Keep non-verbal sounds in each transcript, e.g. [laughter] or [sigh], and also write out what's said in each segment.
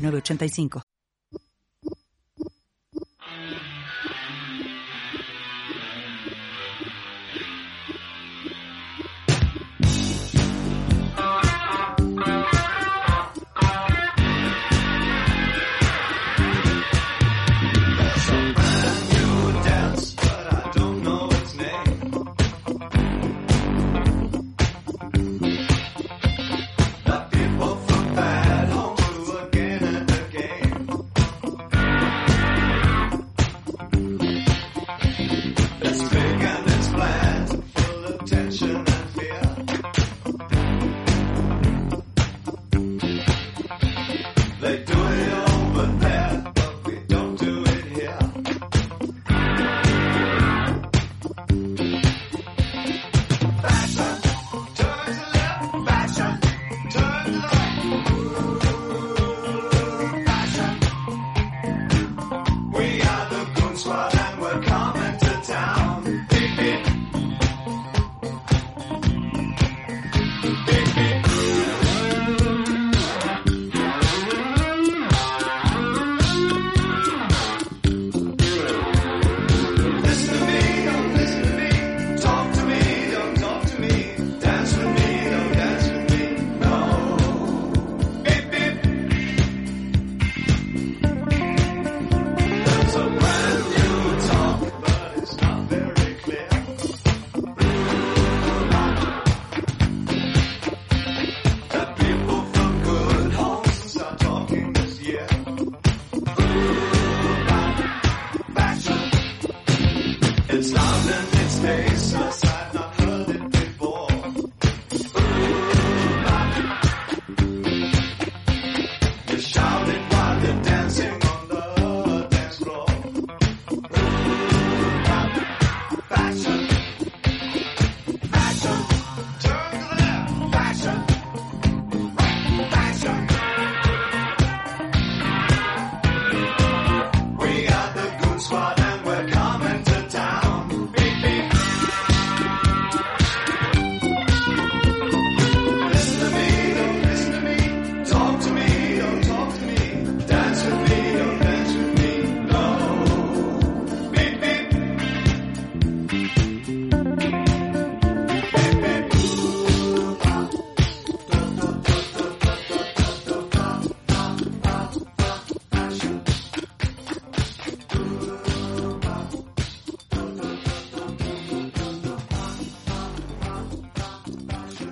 906985.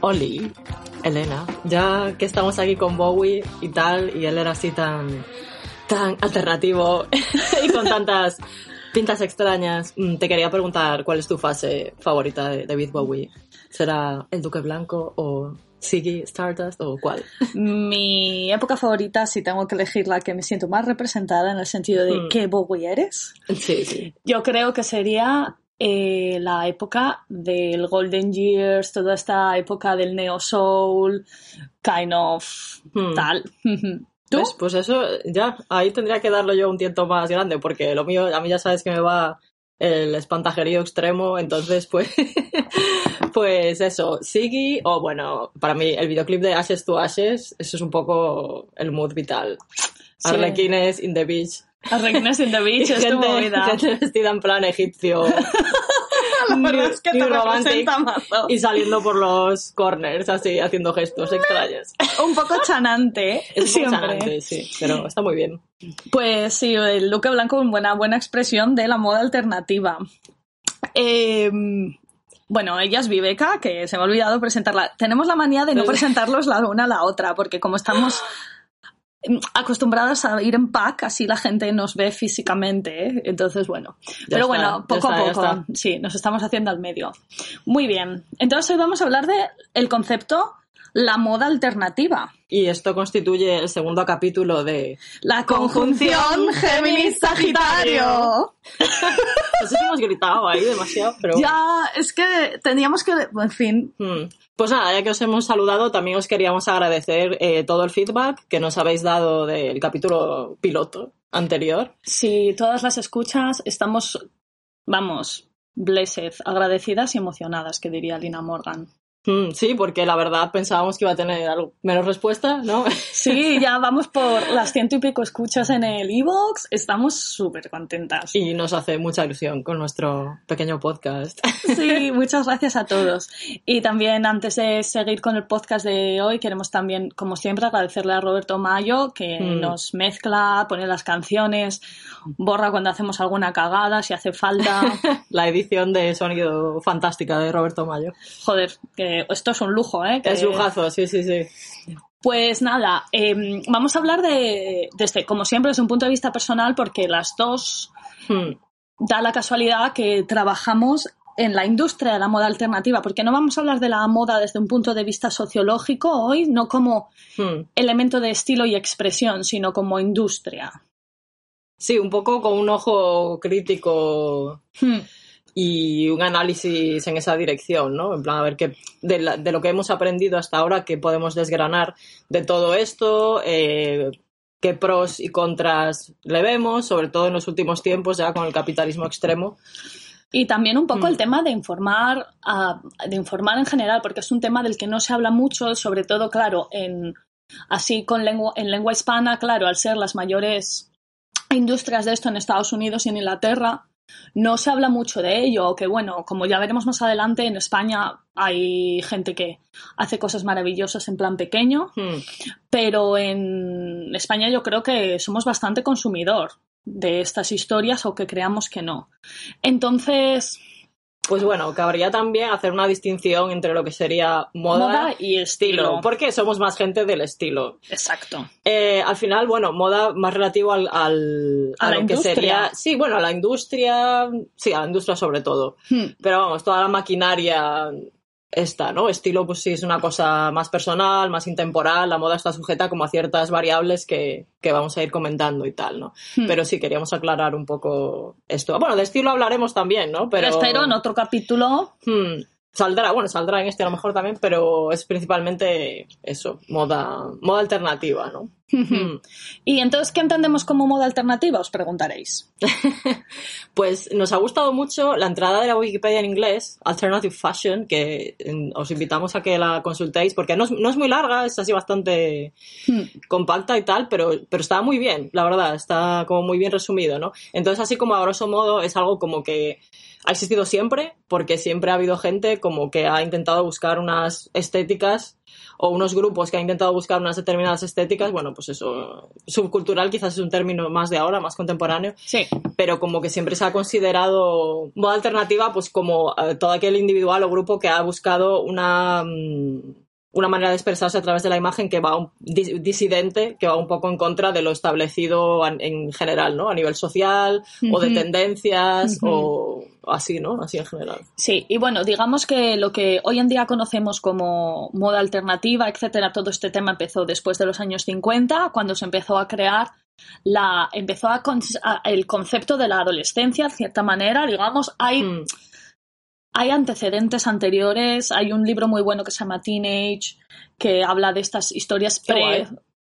Oli, Elena, ya que estamos aquí con Bowie y tal, y él era así tan, tan alternativo [laughs] y con tantas pintas extrañas, mm, te quería preguntar cuál es tu fase favorita de David Bowie. ¿Será el Duque Blanco o Siggy Stardust o cuál? Mi época favorita, si tengo que elegir la que me siento más representada en el sentido de Hmm. qué Bowie eres, Sí, sí. yo creo que sería eh, la época del Golden Years, toda esta época del Neo Soul, kind of Hmm. tal. [laughs] ¿Tú? ¿Ves? Pues eso, ya, ahí tendría que darle yo un tiento más grande, porque lo mío, a mí ya sabes que me va el espantajerío extremo, entonces pues, [laughs] pues eso, Siggy, o bueno, para mí el videoclip de Ashes to Ashes, eso es un poco el mood vital. Sí. Arlequines in the beach. Arreglines in the Beach es tu movida. gente vestida en plan egipcio. [laughs] La verdad es que te representa mazo. Y saliendo por los corners, así, haciendo gestos extraños. Un poco chanante, [laughs] Es un poco chanante, sí, pero está muy bien. Pues sí, el Luque Blanco es buena, buena expresión de la moda alternativa. Eh, bueno, ella es Viveca, que se me ha olvidado presentarla. Tenemos la manía de no Pues- presentarlos la una a la otra, porque como estamos [laughs] acostumbradas a ir en pack, así la gente nos ve físicamente, ¿eh? entonces bueno. Pero está, bueno, poco está, a poco, sí, nos estamos haciendo al medio. Muy bien, entonces hoy vamos a hablar de el concepto la moda alternativa. Y esto constituye el segundo capítulo de La conjunción Géminis-Sagitario. No sé si hemos gritado ahí demasiado, pero... Ya, es que teníamos que... En fin, Hmm. Pues nada, ya que os hemos saludado, también os queríamos agradecer eh, todo el feedback que nos habéis dado del capítulo piloto anterior. si todas las escuchas estamos, vamos, blessed, agradecidas y emocionadas, que diría Lina Morgan. Hmm, sí, porque la verdad pensábamos que iba a tener algo menos respuesta, ¿no? [laughs] Sí, ya vamos por las ciento y pico escuchas en el Evox. Estamos súper contentas. y nos hace mucha ilusión con nuestro pequeño podcast. [laughs] Sí, muchas gracias a todos. Y también antes de seguir con el podcast de hoy, queremos también, como siempre, agradecerle a Roberto Mayo, que Mm. nos mezcla, pone las canciones, borra cuando hacemos alguna cagada, si hace falta. [laughs] La edición de sonido fantástica de Roberto Mayo. Joder, que esto es un lujo, ¿eh? Que- Es lujazo, sí, sí, sí. Pues nada, em, vamos a hablar de, desde, como siempre, desde un punto de vista personal, porque las dos Hmm, da la casualidad que trabajamos en la industria de la moda alternativa, porque no vamos a hablar de la moda desde un punto de vista sociológico hoy, no como hmm. elemento de estilo y expresión, sino como industria. Sí, un poco con un ojo crítico Hmm. Y un análisis en esa dirección, ¿no? En plan, a ver qué, de, la- de lo que hemos aprendido hasta ahora, qué podemos desgranar de todo esto, eh, qué pros y contras le vemos, sobre todo en los últimos tiempos, ya con el capitalismo extremo. Y también un poco Mm. el tema de informar, ah, de informar en general, porque es un tema del que no se habla mucho, sobre todo, claro, en así con lengua, en lengua hispana, claro, al ser las mayores industrias de esto en Estados Unidos y en Inglaterra, no se habla mucho de ello, que bueno, como ya veremos más adelante, en España hay gente que hace cosas maravillosas en plan pequeño, Hmm. pero en España yo creo que somos bastante consumidor de estas historias o que creamos que no. Entonces, Pues bueno, cabría también hacer una distinción entre lo que sería moda, moda y estilo, estilo. porque somos más gente del estilo. Exacto. Eh, al final, bueno, moda más relativo al, al- A la lo que industria. sería. Sí, bueno, a la industria. Sí, a la industria sobre todo. Hmm. Pero vamos, toda la maquinaria esta, ¿no? Estilo, pues sí, es una cosa más personal, más intemporal. La moda está sujeta como a ciertas variables que, que vamos a ir comentando y tal, ¿no? Hmm. Pero sí, queríamos aclarar un poco esto. Bueno, de estilo hablaremos también, ¿no? Pero. Espero en otro capítulo. Hmm, Saldrá, bueno, saldrá en este a lo mejor también, pero es principalmente eso, moda, moda alternativa, ¿no? Hmm. [laughs] Y entonces, ¿qué entendemos como moda alternativa? Os preguntaréis. [laughs] Pues nos ha gustado mucho la entrada de la Wikipedia en inglés, Alternative Fashion, que mm, os invitamos a que la consultéis, porque no es, no es muy larga, es así bastante Hmm. compacta y tal, pero, pero está muy bien, la verdad, está como muy bien resumido, ¿no? Entonces, así como a grosso modo, es algo como que ha existido siempre, porque siempre ha habido gente como que ha intentado buscar unas estéticas o unos grupos que han intentado buscar unas determinadas estéticas, bueno, pues eso, subcultural quizás es un término más de ahora, más contemporáneo, Sí. pero como que siempre se ha considerado moda alternativa pues como eh, todo aquel individual o grupo que ha buscado una mm, una manera de expresarse a través de la imagen que va un, disidente, que va un poco en contra de lo establecido en general, ¿no? A nivel social o de tendencias o así, ¿no? Así en general. Sí, y bueno, digamos que lo que hoy en día conocemos como moda alternativa, etcétera, todo este tema empezó después de los años 50, cuando se empezó a crear la empezó a, a- el concepto de la adolescencia, de cierta manera, digamos, hay Mm, hay antecedentes anteriores, hay un libro muy bueno que se llama Teenage que habla de estas historias Qué pre guay.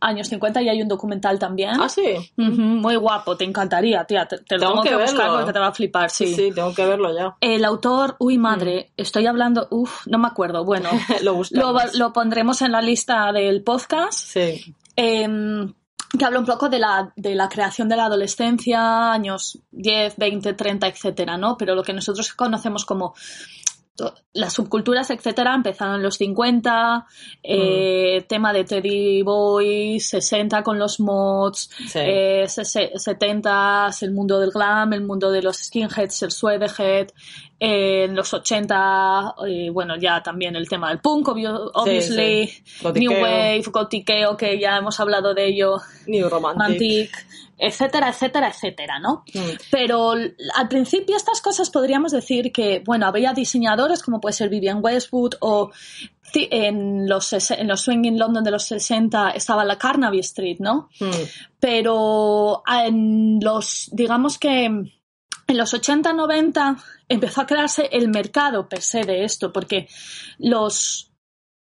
años 50 y hay un documental también. Ah, sí. Muy guapo, te encantaría, tía, te, te lo Tengo tengo que que, buscar verlo. porque te va a flipar, Sí, sí. sí, tengo que verlo ya. El autor, uy madre, estoy hablando, uff, no me acuerdo, bueno, lo [laughs] lo, buscamos. lo pondremos en la lista del podcast, Sí. em, que habla un poco de la, de la creación de la adolescencia, años 10, 20, 30, etcétera, ¿no? Pero lo que nosotros conocemos como las subculturas, etcétera, empezaron en los 50, eh, tema de Teddy Boys, 60 con los mods, Sí. eh, sese- 70 el mundo del glam, el mundo de los skinheads, el suedehead, eh, en los 80, eh, bueno, ya también el tema del punk, obvio- obviously, Gotiqueo. New Wave, gotiqueo, que ya hemos hablado de ello, New Romantic. Romantic, etcétera, etcétera, etcétera, ¿no? Mm. Pero al principio estas cosas podríamos decir que, bueno, había diseñadores como puede ser Vivian Westwood o en los, en los Swing in London de los 60 estaba la Carnaby Street, ¿no? Mm. pero en los, digamos que en los 80, 90 empezó a crearse el mercado per se de esto, porque los,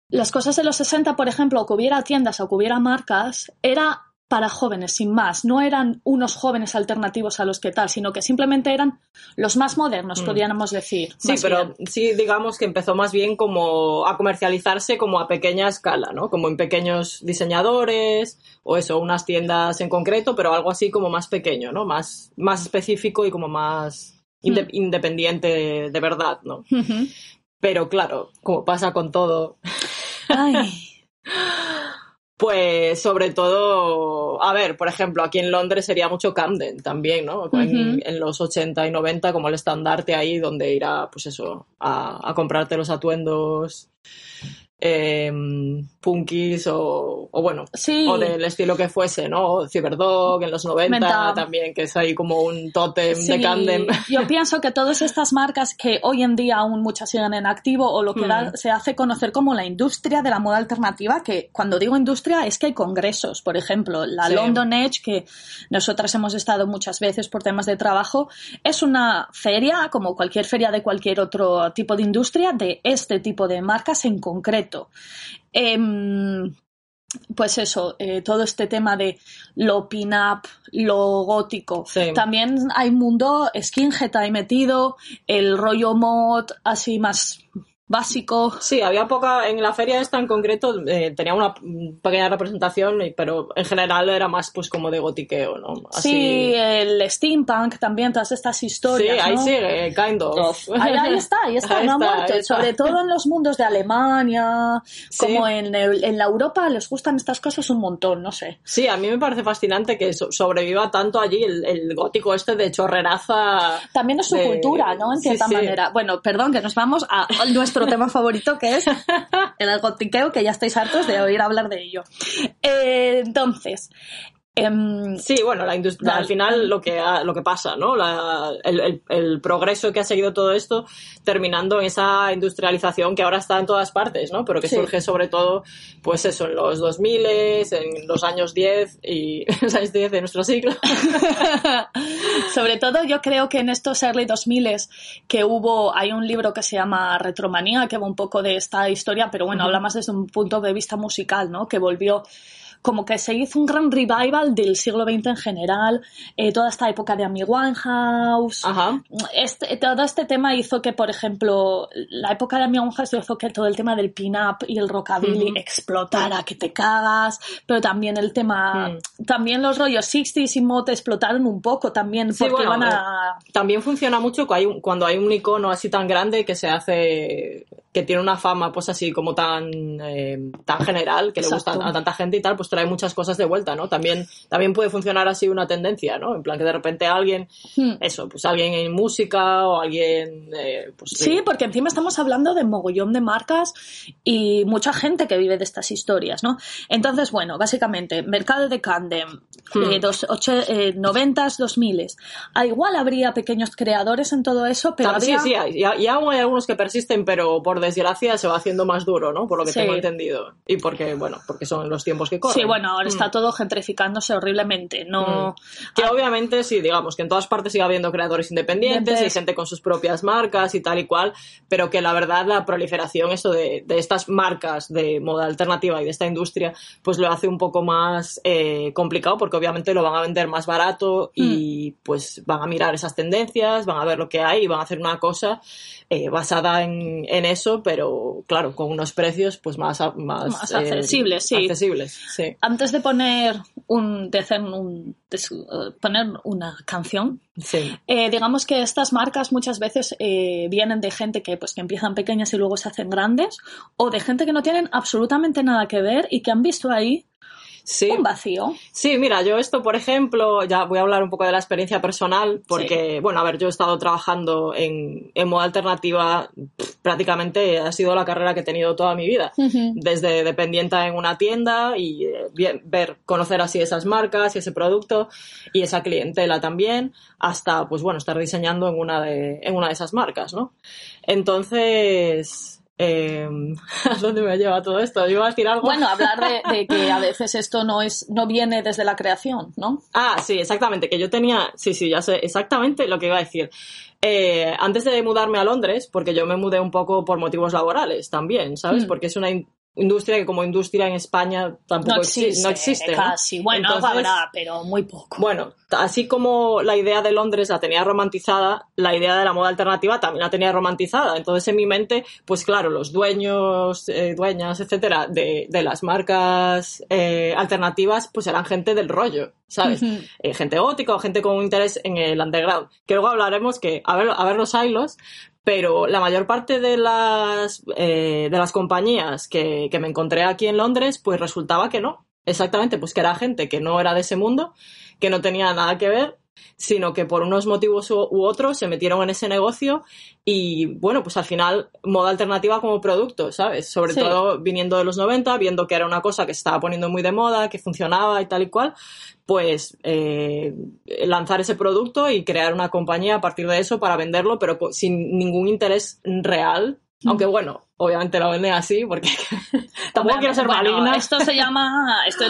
las cosas de los 60, por ejemplo, o que hubiera tiendas o que hubiera marcas, era para jóvenes, sin más. No eran unos jóvenes alternativos a los que tal, sino que simplemente eran los más modernos, Mm. podríamos decir. Sí, pero bien. sí, digamos que empezó más bien como a comercializarse como a pequeña escala, ¿no? Como en pequeños diseñadores o eso, unas tiendas en concreto, pero algo así como más pequeño, ¿no? Más, más específico y como más inde- Mm. independiente de verdad, ¿no? Pero claro, como pasa con todo, Ay, [laughs] Pues sobre todo, a ver, por ejemplo, aquí en Londres sería mucho Camden también, ¿no? En, los 80 y 90 como el estandarte ahí donde ir a, pues eso, a, a comprarte los atuendos eh, punkis o, o bueno, sí. o del estilo que fuese, ¿no? Cyberdog en los 90 Menta. también, que es ahí como un tótem Sí, de Camden. [laughs] Yo pienso que todas estas marcas que hoy en día aún muchas siguen en activo o lo que Hmm. da- se hace conocer como la industria de la moda alternativa, que cuando digo industria es que hay congresos, por ejemplo, la Sí. London Edge, que nosotras hemos estado muchas veces por temas de trabajo, es una feria, como cualquier feria de cualquier otro tipo de industria, de este tipo de marcas en concreto. Em, pues eso, eh, todo este tema de lo pin-up, lo gótico. Sí. También hay mundo skinhead ahí metido, el rollo mod así más básico. Sí, había poca, en la feria esta en concreto eh, tenía una pequeña representación, pero en general era más pues como de gotiqueo, ¿no? Sí, el steampunk también, todas estas Sí, historias. ahí ¿no? sigue, kind of. Ahí, ahí está, ahí está, Ahí no ha está, muerto. ahí está. Sobre todo en los mundos de Alemania, Sí. como en, el- en la Europa les gustan estas cosas un montón, no sé. Sí, a mí me parece fascinante que so- sobreviva tanto allí el, el gótico este de chorreraza. También es su de- cultura, ¿no? En sí, cierta sí. manera. Bueno, perdón, que nos vamos a nuestro tema [laughs] favorito, que es el gotiqueo, que ya estáis hartos de oír hablar de ello. Eh, entonces, em, Sí, bueno, la industria, al final lo que, ha- lo que pasa, ¿no? La- el, el- el progreso que ha seguido todo esto, terminando en esa industrialización que ahora está en todas partes, ¿no? Pero que Sí. surge sobre todo, pues eso, en los 2000, en los años 10 y [laughs] los años 10 de nuestro siglo. [laughs] Sobre todo yo creo que en estos early 2000 que hubo, hay un libro que se llama Retromanía, que va un poco de esta historia, pero bueno, habla más desde un punto de vista musical, ¿no? Que volvió como que se hizo un gran revival del siglo XX en general, eh, toda esta época de Amy Winehouse, Ajá. este, todo este tema hizo que, por ejemplo, la época de Amy Winehouse hizo que todo el tema del pin-up y el rockabilly explotara, que te cagas, pero también el tema, Mm. también los rollos 60s y mod explotaron un poco también, Sí, porque bueno, iban a... También funciona mucho cuando hay un icono así tan grande que se hace, que tiene una fama pues así como tan, eh, tan general, que le Exacto. gusta a tanta gente y tal, pues trae muchas cosas de vuelta, ¿no? También, también puede funcionar así una tendencia, ¿no? En plan que de repente alguien, Hmm. eso, pues alguien en música o alguien, eh, pues Sí, porque encima estamos hablando de mogollón de marcas y mucha gente que vive de estas historias, ¿no? Entonces, bueno, básicamente, mercado de Candem, Hmm. eh, dos, ocho, eh, 90s, 2000 Al igual habría pequeños creadores en todo eso, pero Tam- habría... Sí, sí, hay, y, y aún hay algunos que persisten, pero por desgracia se va haciendo más duro, ¿no? Por lo que Sí. tengo entendido. Y porque, bueno, porque son los tiempos que corren. Sí, bueno, ahora Mm. está todo gentrificándose horriblemente. No. Que Ah, obviamente sí, digamos que en todas partes sigue habiendo creadores independientes y gente con sus propias marcas y tal y cual, pero que la verdad la proliferación eso de, de estas marcas de moda alternativa y de esta industria, pues lo hace un poco más eh, complicado porque obviamente lo van a vender más barato y Hmm. pues van a mirar esas tendencias, van a ver lo que hay y van a hacer una cosa eh, basada en, en eso, pero claro, con unos precios pues más, más, eh, accesibles, sí. accesibles, sí. Antes de poner un, de hacer un, de su- eh, poner una canción, Sí. Eh, digamos que estas marcas muchas veces eh, vienen de gente que, pues, que empiezan pequeñas y luego se hacen grandes, o de gente que no tienen absolutamente nada que ver y que han visto ahí Sí. Un vacío. Sí, mira, yo esto, por ejemplo, ya voy a hablar un poco de la experiencia personal, porque, bueno, a ver, yo he estado trabajando en, en moda alternativa, pff, prácticamente ha sido la carrera que he tenido toda mi vida, desde dependiente en una tienda y eh, bien, ver, conocer así esas marcas y ese producto y esa clientela también, hasta, pues bueno, estar diseñando en una de, en una de esas marcas, ¿no? Entonces, eh, [laughs] ¿a dónde me lleva todo esto? ¿Iba a decir algo? Bueno, hablar de, de que a [laughs] veces esto no es, no viene desde la creación, ¿no? Ah, sí, exactamente, que yo tenía, sí, sí, ya sé exactamente lo que iba a decir. Eh, antes de mudarme a Londres, porque yo me mudé un poco por motivos laborales también, ¿sabes? Mm. Porque es una industria que como industria en España tampoco No existe. no existe. ¿no? Casi. Bueno, Entonces, habrá, pero muy poco. Bueno, así como la idea de Londres la tenía romantizada, la idea de la moda alternativa también la tenía romantizada. Entonces, en mi mente, pues claro, los dueños, eh, dueñas, etcétera, de, de las marcas eh, alternativas, pues eran gente del rollo, ¿sabes? Eh, gente gótica o gente con un interés en el underground. Que luego hablaremos que, a ver, a ver los hilos, pero la mayor parte de las, eh, de las compañías que, que me encontré aquí en Londres, pues resultaba que no. Exactamente, pues que era gente que no era de ese mundo, que no tenía nada que ver, sino que por unos motivos u, u otros se metieron en ese negocio y bueno, pues al final moda alternativa como producto, ¿sabes? Sobre Sí. todo viniendo de los 90, viendo que era una cosa que se estaba poniendo muy de moda, que funcionaba y tal y cual, pues eh, lanzar ese producto y crear una compañía a partir de eso para venderlo, pero sin ningún interés real. Aunque bueno, obviamente lo venden así porque [laughs] tampoco quiero ser bueno, maligna. Esto se [laughs] llama, esto,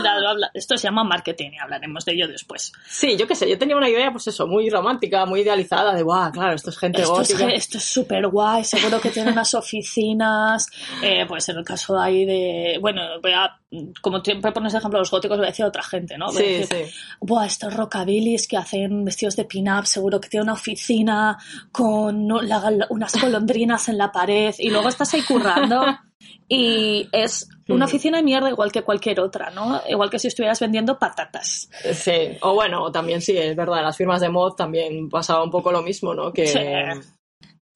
esto se llama marketing y hablaremos de ello después. Sí, yo qué sé, yo tenía una idea, pues eso, muy romántica, muy idealizada, de guau, claro, esto es gente Esto es, gótica. esto es súper guay, seguro que tiene unas oficinas, eh, pues en el caso ahí de, bueno, voy a, como siempre pones ejemplo los góticos, voy a decir a otra gente, ¿no? Voy a Sí, decir, sí. Buah, estos rockabilis que hacen vestidos de pin-up, seguro que tiene una oficina con la- unas golondrinas en la pared y luego estás ahí currando [laughs] y es una oficina de mierda igual que cualquier otra, ¿no? Igual que si estuvieras vendiendo patatas. Sí, o bueno, o también sí, es verdad, las firmas de mod también pasaba un poco lo mismo, ¿no? Que Sí.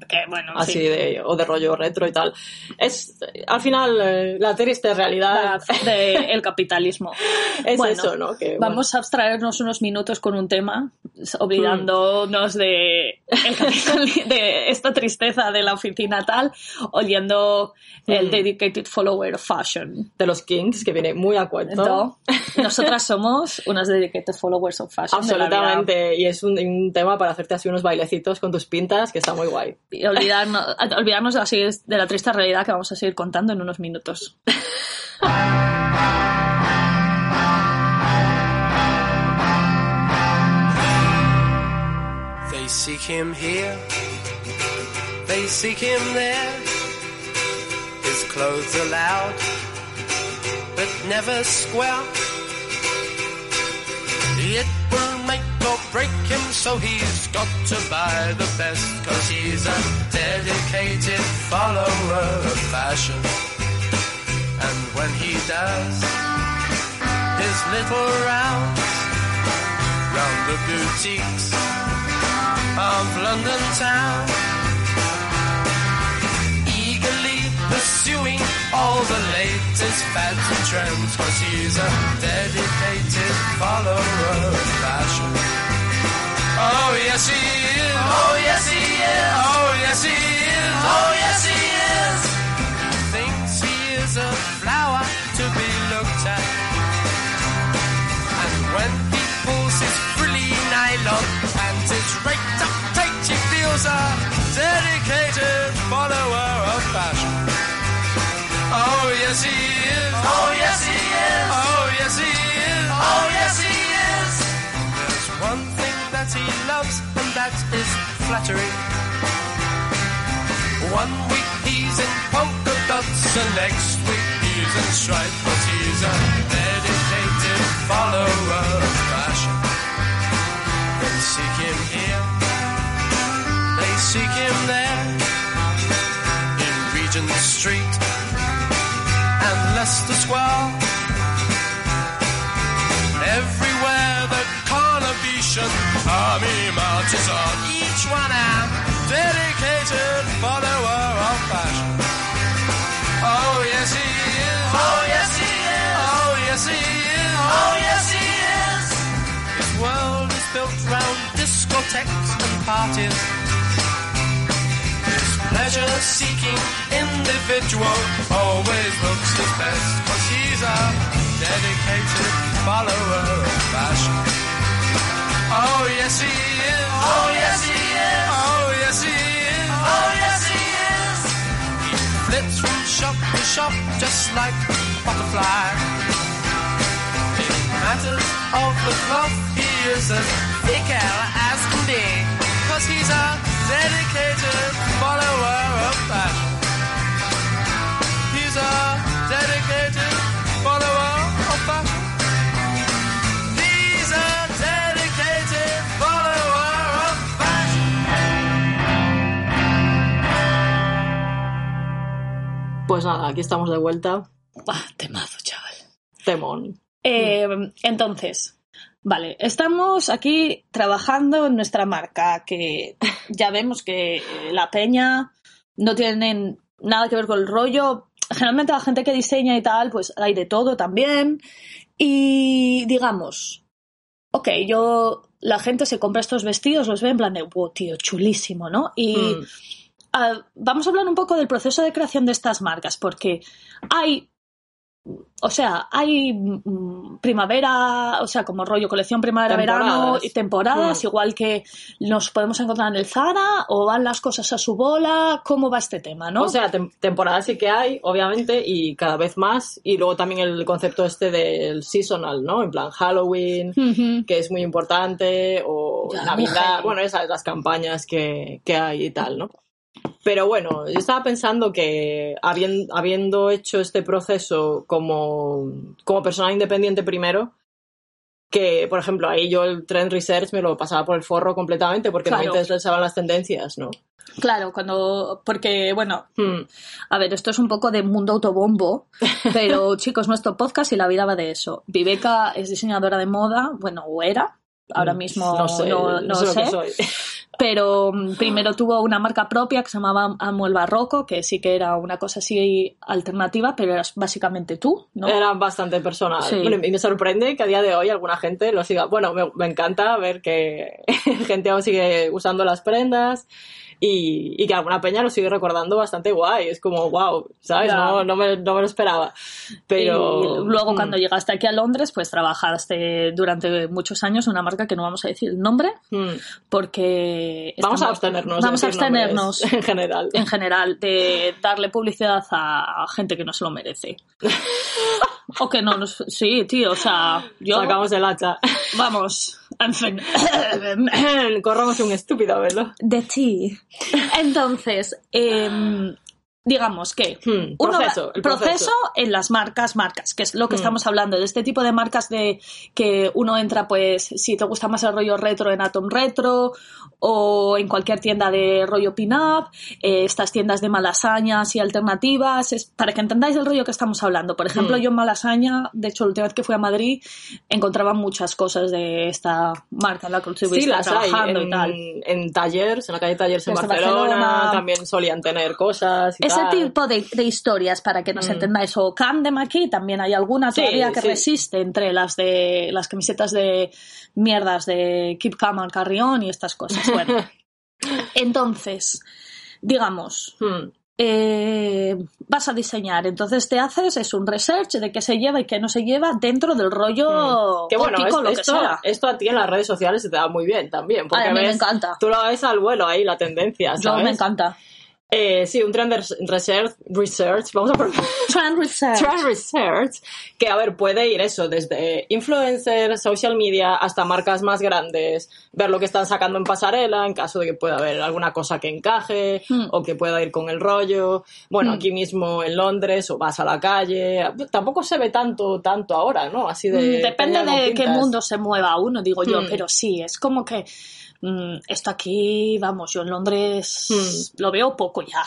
Que bueno, en así de, o de rollo retro y tal. Es, al final, eh, la triste realidad del [laughs] capitalismo. es Bueno, eso, ¿no? Que, Vamos a abstraernos unos minutos con un tema, olvidándonos de, capital- de esta tristeza de la oficina tal, oyendo el Mm. dedicated follower of fashion. de los Kings, que viene muy a cuento. Entonces, nosotras somos unas dedicated followers of fashion. de. Absolutamente, y es un, un tema para hacerte así unos bailecitos con tus pintas que está muy guay. Y olvidarnos, [laughs] olvidarnos así de la triste realidad que vamos a seguir contando en unos minutos. They seek him here, they seek him there. His clothes are loud, but never square. It or break him, so he's got to buy the best, cause he's a dedicated follower of fashion. And when he does his little rounds round the boutiques of London town. Eagerly pursuing all the latest fads and trends, cause he's a dedicated follower of fashion. Oh yes he is, oh yes he is, oh yes he is, oh yes he is. Thinks he is a flower to be looked at. And when he pulls his frilly nylon and his raked up tight, he feels a dedicated follower of fashion. Oh yes he is. Oh yes he is. Oh yes he is. Oh yes that he loves and that is flattery. One week he's in polka dots and next week he's in stripes, but he's a dedicated follower of fashion. They seek him here, they seek him there, Carnation army marches on, each one a dedicated follower of fashion. Oh yes he is. Oh yes he is. Oh yes he is. Oh yes he is. His world is built round discotheques and parties. This pleasure-seeking individual always looks his best, cause he's a dedicated follower of fashion. Oh yes he is. Oh yes he is. Oh yes he is. Oh yes he is. He flits from shop to shop just like a butterfly. In matters of the cloth, he is as fickle as can be. Cause he's a dedicated Pues nada, aquí estamos de vuelta. Buah, temazo, chaval. Temón. Eh, entonces, vale, estamos aquí trabajando en nuestra marca, que ya vemos que la peña no tiene nada que ver con el rollo. Generalmente la gente que diseña y tal, pues hay de todo también. Y digamos, ok, yo, la gente se compra estos vestidos, los ve en plan de, wow, tío, chulísimo, ¿no? Y Mm. Ah, vamos a hablar un poco del proceso de creación de estas marcas, porque hay o sea, hay mm, primavera, o sea, como rollo colección primavera-verano Temporadas. y temporadas, Mm. igual que nos podemos encontrar en el Zara, o van las cosas a su bola, ¿cómo va este tema, no? O sea, tem- temporada sí que hay, obviamente, y cada vez más. Y luego también el concepto este del seasonal, ¿no? En plan Halloween, que es muy importante, o Ya, Navidad, bueno, esas las campañas que, que hay y tal, ¿no? Pero bueno, yo estaba pensando que habiendo, habiendo hecho este proceso como, como persona independiente primero, que, por ejemplo, ahí yo el trend research me lo pasaba por el forro completamente porque no Claro. me interesaban las tendencias, ¿no? Claro, cuando, porque, bueno, Hmm. a ver, esto es un poco de mundo autobombo, pero [laughs] chicos, nuestro podcast y la vida va de eso. Viveca es diseñadora de moda, bueno, o era, ahora mismo Mm, no sé, no, no sé lo sé. que soy. [laughs] pero mm, primero tuvo una marca propia que se llamaba Amo el Barroco, que sí que era una cosa así alternativa, pero eras básicamente tú, ¿no? Era bastante personal. Sí. Bueno, y me sorprende que a día de hoy alguna gente lo siga. Bueno, me, me encanta ver que [laughs] gente aún sigue usando las prendas y, y que alguna peña lo sigue recordando bastante guay. Es como, wow, ¿sabes? No, no, me, no me lo esperaba. Pero. Y luego Mm. cuando llegaste aquí a Londres, pues trabajaste durante muchos años en una marca que no vamos a decir el nombre, Mm. porque... Vamos a abstenernos. Vamos a abstenernos. [laughs] En general. en general, de darle publicidad a gente que no se lo merece. [laughs] o que no nos... Sí, tío, o sea, yo... Sacamos el hacha. Vamos, en fin. [coughs] Corramos un estúpido a verlo. De ti. Entonces, em, digamos que Hmm, uno va- proceso, el proceso. en las marcas, marcas, que es lo que Hmm. estamos hablando, de este tipo de marcas de que uno entra, pues, si te gusta más el rollo retro en Atom Retro o en cualquier tienda de rollo pin-up, eh, estas tiendas de malasañas y alternativas, es para que entendáis el rollo que estamos hablando. Por ejemplo, Hmm. yo en Malasaña, de hecho, la última vez que fui a Madrid, encontraba muchas cosas de esta marca en la que Sí, hay. trabajando En, y tal. en Tallers, en la calle Tallers en Barcelona, Barcelona. también solían tener cosas. Y Ese tipo de, de historias, para que nos Mm. entendáis, o Camden aquí, también hay alguna Sí, todavía que sí. resiste entre las de las camisetas de mierdas de Keep Calm and Carry On y estas cosas. Bueno, [laughs] entonces, digamos, Hmm. eh, vas a diseñar, entonces te haces es un research de qué se lleva y qué no se lleva dentro del rollo Hmm. Que bueno, gótico, es- lo que esto, sea. esto a ti en las redes sociales se te da muy bien también. Porque a mí me encanta. Tú lo ves al vuelo ahí, la tendencia, Yo ¿sabes? me encanta. Eh, sí, un trend res- research, research, vamos a. [laughs] Trend research. Trend research, que a ver, puede ir eso, desde influencers, social media, hasta marcas más grandes, ver lo que están sacando en pasarela, en caso de que pueda haber alguna cosa que encaje, Hmm. o que pueda ir con el rollo. Bueno, Hmm. aquí mismo en Londres, o vas a la calle, tampoco se ve tanto, tanto ahora, ¿no? Así de. Mm, Depende de qué mundo se mueva uno, digo yo, Hmm. pero sí, es como que mm, esto aquí, vamos, yo en Londres Hmm. lo veo poco ya.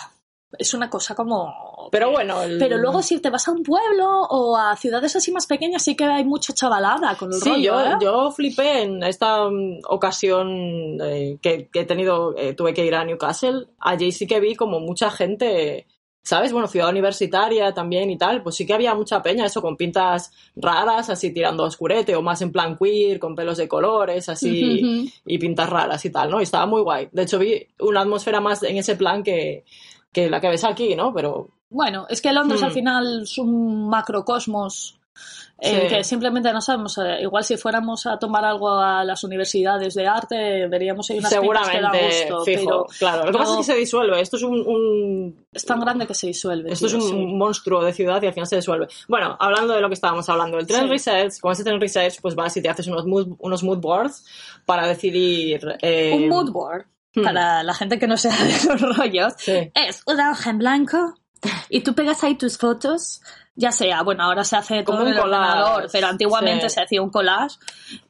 Es una cosa como... Pero bueno, el- Pero luego si te vas a un pueblo o a ciudades así más pequeñas sí que hay mucha chavalada con el Sí, rollo, yo, ¿eh? yo flipé en esta mm, ocasión eh, que, que he tenido, eh, tuve que ir a Newcastle. Allí sí que vi como mucha gente ¿sabes? Bueno, ciudad universitaria también y tal, pues sí que había mucha peña, eso, con pintas raras, así tirando a oscurete, o más en plan queer, con pelos de colores, así, y pintas raras y tal, ¿no? Y estaba muy guay. De hecho, vi una atmósfera más en ese plan que, que la que ves aquí, ¿no? Pero Bueno, es que Londres Hmm. al final es un macrocosmos en Sí. que simplemente no sabemos. eh, igual si fuéramos a tomar algo a las universidades de arte, veríamos ahí unas pintas que seguramente, gusto, fijo, pero claro. Lo que pasa es que se disuelve. Esto es un, un- es tan grande que se disuelve. esto es tío, un sí. monstruo de ciudad y al final se disuelve. Bueno, hablando de lo que estábamos hablando, el tren Sí. research, con ese tren research, pues vas y te haces unos mood, unos mood boards para decidir. eh, Un mood board, Hmm. para la gente que no sea de los rollos, es una hoja en blanco y tú pegas ahí tus fotos, ya sea, bueno, ahora se hace Como en un el collage, ordenador, pero antiguamente sí. se hacía un collage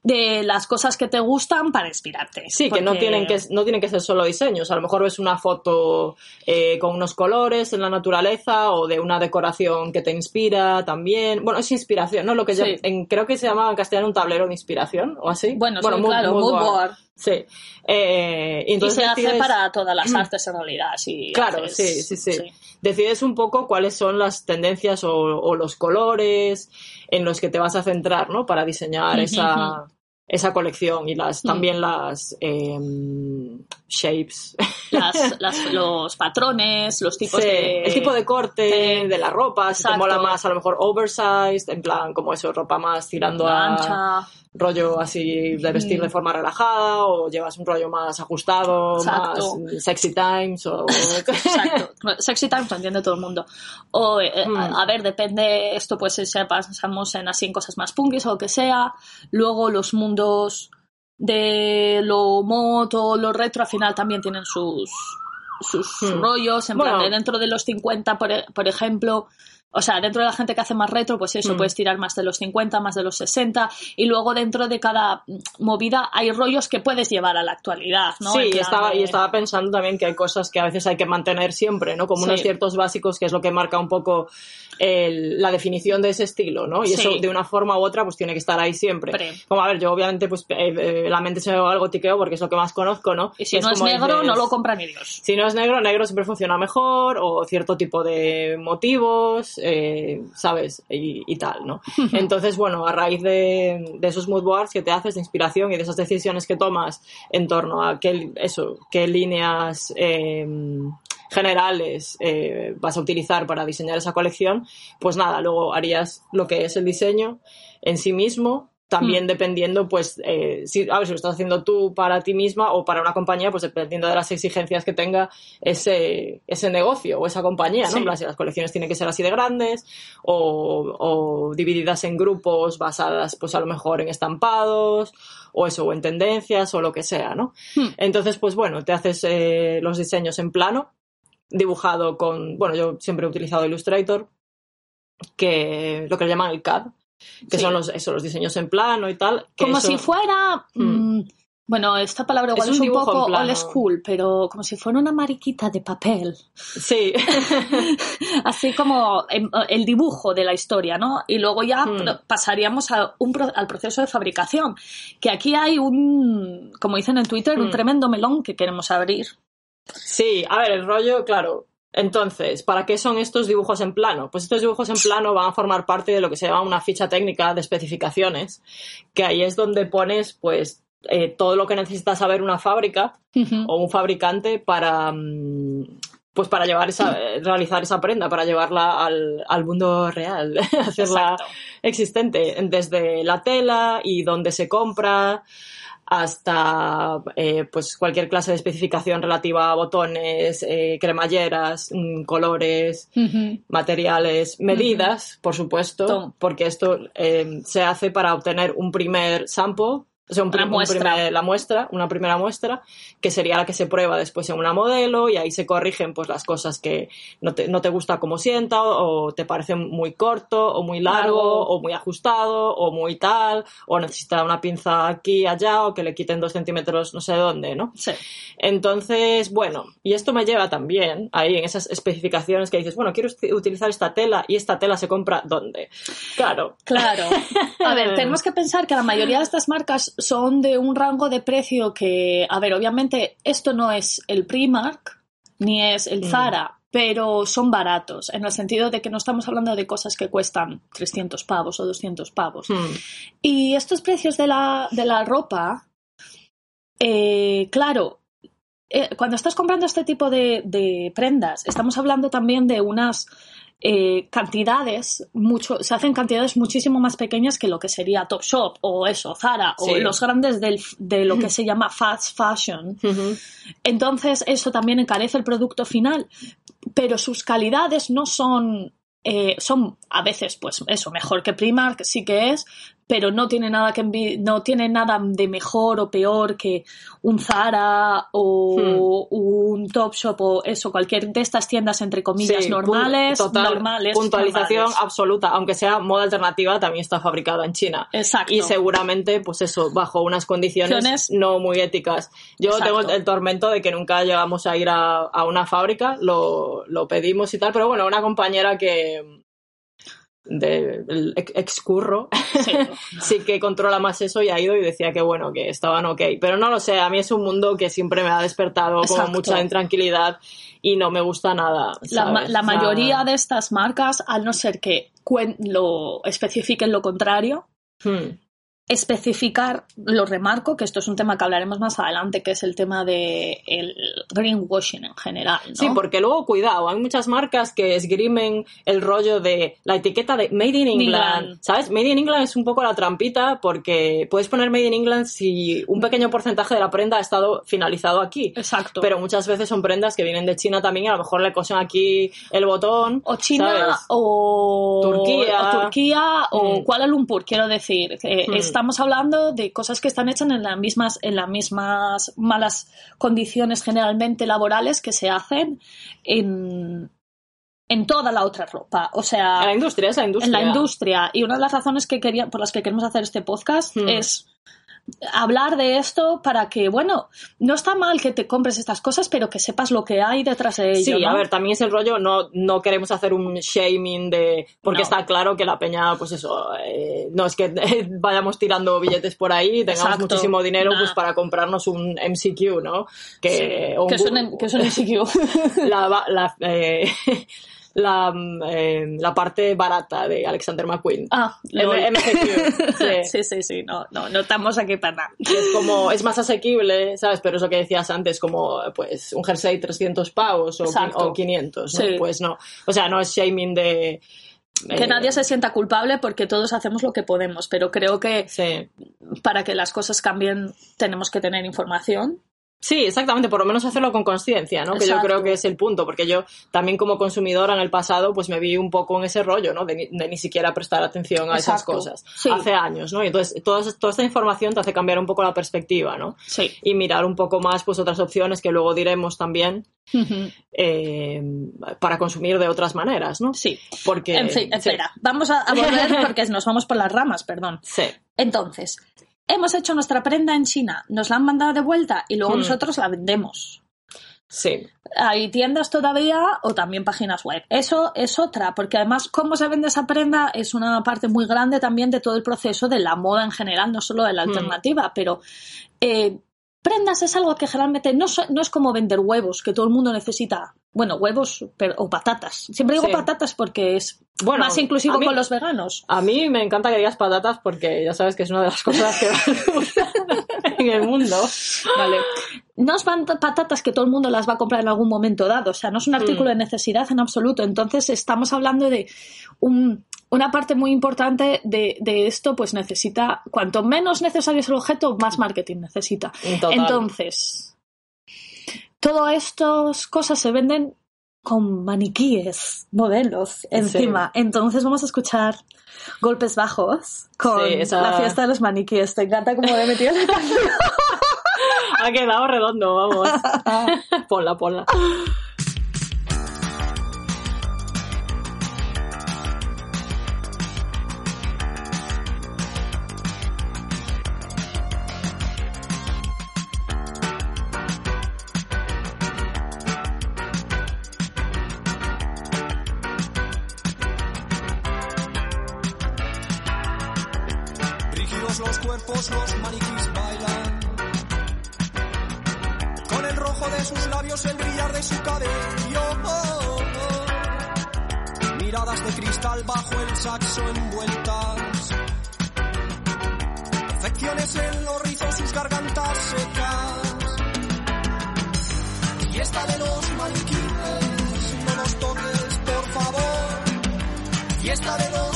de las cosas que te gustan para inspirarte. Sí, que no tienen que no tienen que ser solo diseños. A lo mejor ves una foto eh, con unos colores en la naturaleza o de una decoración que te inspira también. Bueno, es inspiración, ¿no? Lo que yo- Sí. en- creo que se llama en castellano un tablero de inspiración o así. Bueno, sí, mood- claro, mood board. Sí. Eh, y Y entonces se hace para todas las [clears throat] artes en realidad. Si Claro, haces- sí, sí, sí, Decides un poco cuáles son las tendencias o, o los colores en los que te vas a centrar, ¿no? Para diseñar esa, esa colección y las también las em, shapes. Las, [laughs] las- los patrones, los tipos Sí, de... el tipo de corte Sí. de la ropa, si te mola más a lo mejor oversized, en plan como eso, ropa más tirando a ancha. Rollo así de vestir de forma relajada o llevas un rollo más ajustado, Exacto. más sexy times o [laughs] Exacto. [laughs] Sexy time lo entiende todo el mundo. O, eh, Mm. a, a ver, depende, esto pues si pasamos en así en cosas más punkis o lo que sea. Luego los mundos de lo moto, lo retro, al final también tienen sus, sus Mm. rollos. En Bueno. plan, de dentro de los 50, por, e- por ejemplo, o sea, dentro de la gente que hace más retro, pues eso, Mm. puedes tirar más de los 50, más de los 60. Y luego dentro de cada movida hay rollos que puedes llevar a la actualidad, ¿no? Sí, y estaba, de- y estaba pensando también que hay cosas que a veces hay que mantener siempre, ¿no? Como Sí. unos ciertos básicos, que es lo que marca un poco el- la definición de ese estilo, ¿no? Y Sí. eso de una forma u otra pues tiene que estar ahí siempre. Como a ver, yo obviamente pues eh, eh, la mente se me va al gotiqueo porque es lo que más conozco, ¿no? Y si no es negro, dices, no lo compra ni Dios. Si no es negro, negro siempre funciona mejor, o cierto tipo de motivos, eh, ¿sabes? Y, y tal, ¿no? [laughs] Entonces, bueno, a raíz de, de esos mood boards que te haces de inspiración y de esas decisiones que tomas en torno a qué, eso, qué líneas eh, generales eh, vas a utilizar para diseñar esa colección, pues nada, luego harías lo que es el diseño en sí mismo, también dependiendo, pues, eh, si, a ver, si lo estás haciendo tú para ti misma o para una compañía, pues dependiendo de las exigencias que tenga ese, ese negocio o esa compañía, ¿no? Sí. Si las colecciones tienen que ser así de grandes o, o divididas en grupos basadas, pues a lo mejor en estampados o eso, o en tendencias o lo que sea, ¿no? Hmm. Entonces, pues bueno, te haces eh, los diseños en plano, dibujado con, bueno, yo siempre he utilizado Illustrator, que lo que le llaman el CAD, que Sí. son los, eso, los diseños en plano y tal. que Como eso- si fuera. Mm. mm, bueno, esta palabra igual Es es un poco old school, pero como si fuera una mariquita de papel. Sí, [laughs] Así como em, el dibujo de la historia, ¿no? Y luego ya pro- pasaríamos a un al proceso de fabricación. Que aquí hay un, como dicen en Twitter, un tremendo melón que queremos abrir. sí, a ver, el rollo, claro. Entonces, ¿para qué son estos dibujos en plano? Pues estos dibujos en plano van a formar parte de lo que se llama una ficha técnica de especificaciones, que ahí es donde pones, pues, eh, todo lo que necesita saber una fábrica o un fabricante para mm, pues para llevar esa, eh, realizar esa prenda, para llevarla al, al mundo real, [laughs] hacerla Exacto. existente, desde la tela y dónde se compra hasta eh, pues cualquier clase de especificación relativa a botones, eh, cremalleras, mm, colores, materiales, medidas, por supuesto, porque esto eh, se hace para obtener un primer sample, o sea, un Una un muestra. primer- la muestra, una primera muestra, que sería la que se prueba después en una modelo y ahí se corrigen pues las cosas que no te, no te gusta como sienta o, o te parece muy corto o muy largo, Largo. o muy ajustado o muy tal o necesita una pinza aquí allá o que le quiten dos centímetros no sé dónde, ¿no? Sí. Entonces, bueno, y esto me lleva también ahí en esas especificaciones que dices, bueno, quiero utilizar esta tela y esta tela se compra ¿dónde? Claro. Claro. [laughs] A ver, tenemos que pensar que la mayoría de estas marcas son de un rango de precio que, a ver, obviamente esto no es el Primark ni es el Mm. Zara, pero son baratos, en el sentido de que no estamos hablando de cosas que cuestan 300 pavos o 200 pavos. Hmm. Y estos precios de la, de la ropa, eh, claro, eh, cuando estás comprando este tipo de, de prendas, estamos hablando también de unas eh, cantidades, mucho, se hacen cantidades muchísimo más pequeñas que lo que sería Topshop o eso, Zara o los grandes del, de lo que se llama fast fashion. Entonces, eso también encarece el producto final, pero sus calidades no son. eh, son a veces, pues eso, mejor que Primark, sí que es, pero no tiene nada que no tiene nada de mejor o peor que un Zara o Hmm. un Topshop o eso, cualquier de estas tiendas entre comillas Sí, normales, total, normales, puntualización normales. absoluta, aunque sea moda alternativa, también está fabricada en China. Exacto. Y seguramente, pues eso, bajo unas condiciones no muy éticas. Yo Exacto. tengo el, el tormento de que nunca llegamos a ir a, a una fábrica, lo, lo pedimos y tal, pero bueno, una compañera que de el ex excurro Sí. [laughs] sí que controla más eso y ha ido y decía que bueno, que estaban ok. Pero no lo sé, a mí es un mundo que siempre me ha despertado Exacto. con mucha intranquilidad y no me gusta nada. La, ma- la mayoría de estas marcas, al no ser que lo especifiquen lo contrario, hmm. Especificar, lo remarco, que esto es un tema que hablaremos más adelante, que es el tema de el greenwashing en general. ¿no? Sí, porque luego, cuidado, hay muchas marcas que esgrimen el rollo de la etiqueta de Made in England, England. ¿sabes? Made in England es un poco la trampita porque puedes poner Made in England si un pequeño porcentaje de la prenda ha estado finalizado aquí. Exacto. Pero muchas veces son prendas que vienen de China también y a lo mejor le cosen aquí el botón. o China ¿sabes? o Turquía. o, Turquía, o Mm. Kuala Lumpur, quiero decir. Eh, Mm. Estamos hablando de cosas que están hechas en las mismas, en las mismas malas condiciones generalmente laborales que se hacen en, en toda la otra ropa. O sea, En la industria, es la industria. en la industria. Y una de las razones que quería, por las que queremos hacer este podcast Hmm. es hablar de esto para que, bueno, no está mal que te compres estas cosas, pero que sepas lo que hay detrás de ello. Sí, ¿no? a ver, también es el rollo, no, no queremos hacer un shaming de... Porque No. está claro que la peña, pues eso, eh, no es que vayamos tirando billetes por ahí y tengamos Exacto. muchísimo dinero Nah. pues para comprarnos un MCQ, ¿no? Que, un que bu- son, que son MCQ. [laughs] la, la, eh, la, eh, la parte barata de Alexander McQueen. ah. MCQ, [laughs] sí. sí, sí, sí, no, no, no estamos aquí para nada. que es como, es más asequible, ¿sabes? Pero eso que decías antes, como, pues, un jersey 300 pavos o, o 500, ¿no? Sí. Pues no. O sea, no es shaming de... Que eh, nadie se sienta culpable porque todos hacemos lo que podemos, pero creo que Sí. para que las cosas cambien tenemos que tener información. Sí, exactamente, por lo menos hacerlo con conciencia, ¿no? Que yo creo que es el punto, porque yo también como consumidora en el pasado, pues me vi un poco en ese rollo, ¿no? De ni, de ni siquiera prestar atención a esas cosas. Sí. Hace años, ¿no? Y entonces toda, toda esta información te hace cambiar un poco la perspectiva, ¿no? Sí. Y mirar un poco más, pues, otras opciones que luego diremos también eh, para consumir de otras maneras, ¿no? Sí. Porque... En fin, sí. espera, vamos a, a volver [laughs] porque nos vamos por las ramas, perdón. Sí. Entonces, hemos hecho nuestra prenda en China, nos la han mandado de vuelta y luego Hmm. nosotros la vendemos. Sí. Hay tiendas todavía o también páginas web. Eso es otra, porque además cómo se vende esa prenda es una parte muy grande también de todo el proceso de la moda en general, no solo de la Hmm. alternativa, pero eh, prendas es algo que generalmente no, es como vender huevos, que todo el mundo necesita. Bueno, huevos pero- o patatas. Siempre digo Sí. patatas porque es Bueno, más inclusivo mí- con los veganos. A mí me encanta que digas patatas porque ya sabes que es una de las cosas que más [laughs] en el mundo. Vale. No son patatas que todo el mundo las va a comprar en algún momento dado, o sea, no es un artículo Mm. de necesidad en absoluto. Entonces, estamos hablando de un- una parte muy importante de, de esto, pues necesita, cuanto menos necesario es el objeto, más marketing necesita. Total. Entonces, todas estas cosas se venden con maniquíes, modelos encima. Entonces vamos a escuchar golpes bajos con Sí, esa- la fiesta de los maniquíes. Te encanta cómo he metido la [laughs] canción. Ha quedado redondo, vamos. [laughs] ponla, ponla. Los cuerpos, los maniquís bailan. Con el rojo de sus labios, el brillar de su cabello. Miradas de cristal bajo el saxo envueltas. Perfecciones en los rizos, sus gargantas secas. Fiesta de los maniquíes, no los toques, por favor. Fiesta de los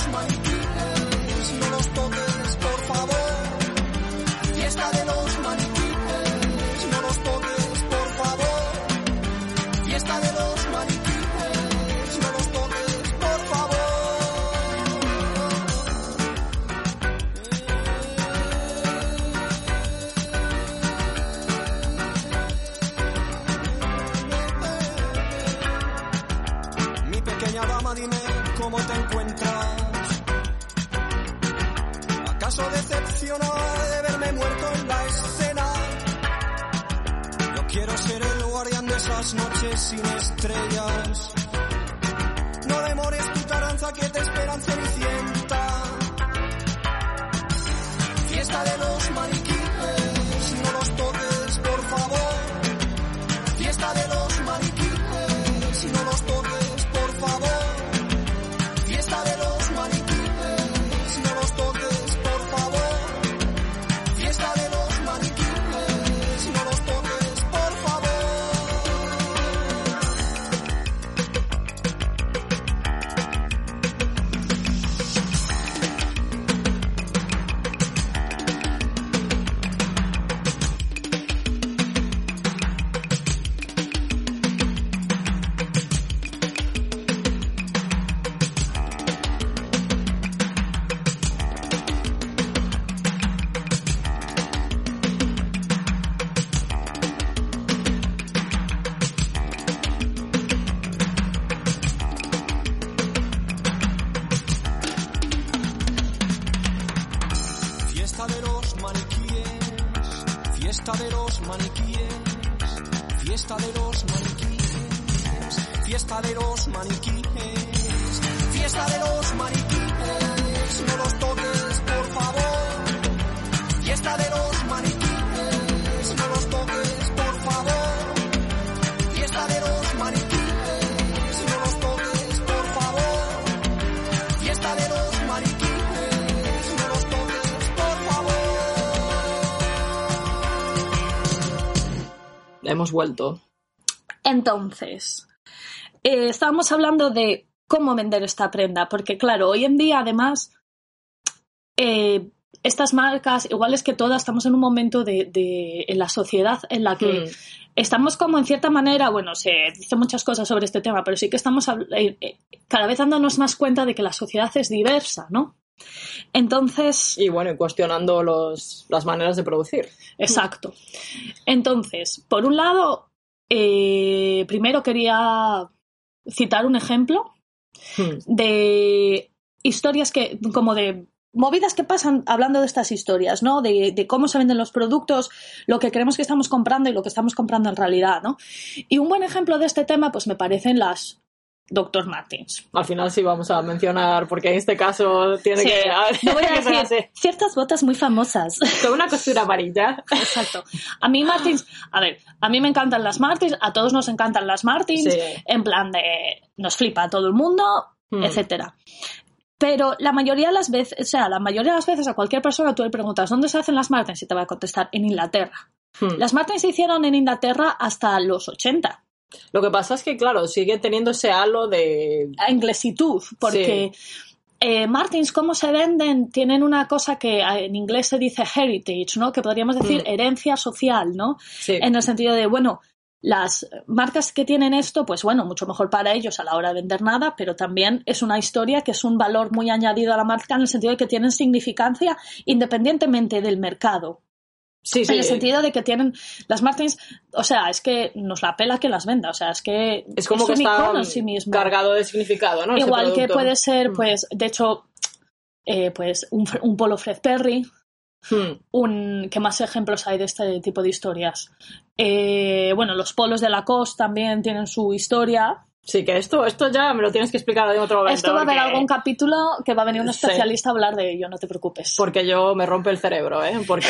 noches sin estrellas. No demores tu taranza que te esperan cenicienta. Fiesta de los maniquíes, Hemos vuelto. Entonces, eh, estábamos hablando de cómo vender esta prenda, porque claro, hoy en día además eh, estas marcas, igual es que todas estamos en un momento de, de- en la sociedad en la que Hmm. estamos como en cierta manera, bueno, se dice muchas cosas sobre este tema, pero sí que estamos eh, cada vez dándonos más cuenta de que la sociedad es diversa, ¿no? Entonces, Y bueno, cuestionando los, las maneras de producir. Exacto. Entonces, por un lado, eh, primero quería citar un ejemplo Hmm. de historias que, como de movidas que pasan hablando de estas historias, ¿no? De, de cómo se venden los productos, lo que creemos que estamos comprando y lo que estamos comprando en realidad, ¿no? Y un buen ejemplo de este tema, pues me parecen las Dr. Martins. Al final sí vamos a mencionar, porque en este caso tiene Sí, que, no [laughs] voy a [laughs] decir ciertas botas muy famosas. [laughs] Con una costura amarilla. Exacto. A mí Martins, a ver, a mí me encantan las Martins, a todos nos encantan las Martins, Sí. en plan de nos flipa a todo el mundo, Hmm. etcétera. Pero la mayoría de las veces, o sea, la mayoría de las veces a cualquier persona tú le preguntas ¿dónde se hacen las Martins? y te va a contestar en Inglaterra. Hmm. Las Martins se hicieron en Inglaterra hasta los 80. Lo que pasa es que, claro, sigue teniendo ese halo de... a inglesitud, porque eh, Martins, ¿cómo se venden? Tienen una cosa que eh, en inglés se dice heritage, ¿no? Que podríamos decir Mm. herencia social, ¿no? Sí. En el sentido de, bueno, las marcas que tienen esto, pues bueno, mucho mejor para ellos a la hora de vender nada, pero también es una historia que es un valor muy añadido a la marca en el sentido de que tienen significancia independientemente del mercado. Sí, sí. En el sentido de que tienen las Martins, o sea, es que nos la pela que las venda, o sea, es que Es como un que está icono en sí mismo. cargado de significado, ¿no? Igual que puede ser, Mm. pues, de hecho, eh, pues un, un polo Fred Perry, Hmm. un, ¿qué más ejemplos hay de este tipo de historias? Eh, bueno, los polos de Lacoste también tienen su historia. Sí, que esto, esto ya me lo tienes que explicar en otro momento. Esto va a haber porque- algún capítulo que va a venir un Sí. especialista a hablar de ello, no te preocupes. Porque yo me rompe el cerebro, ¿eh? Porque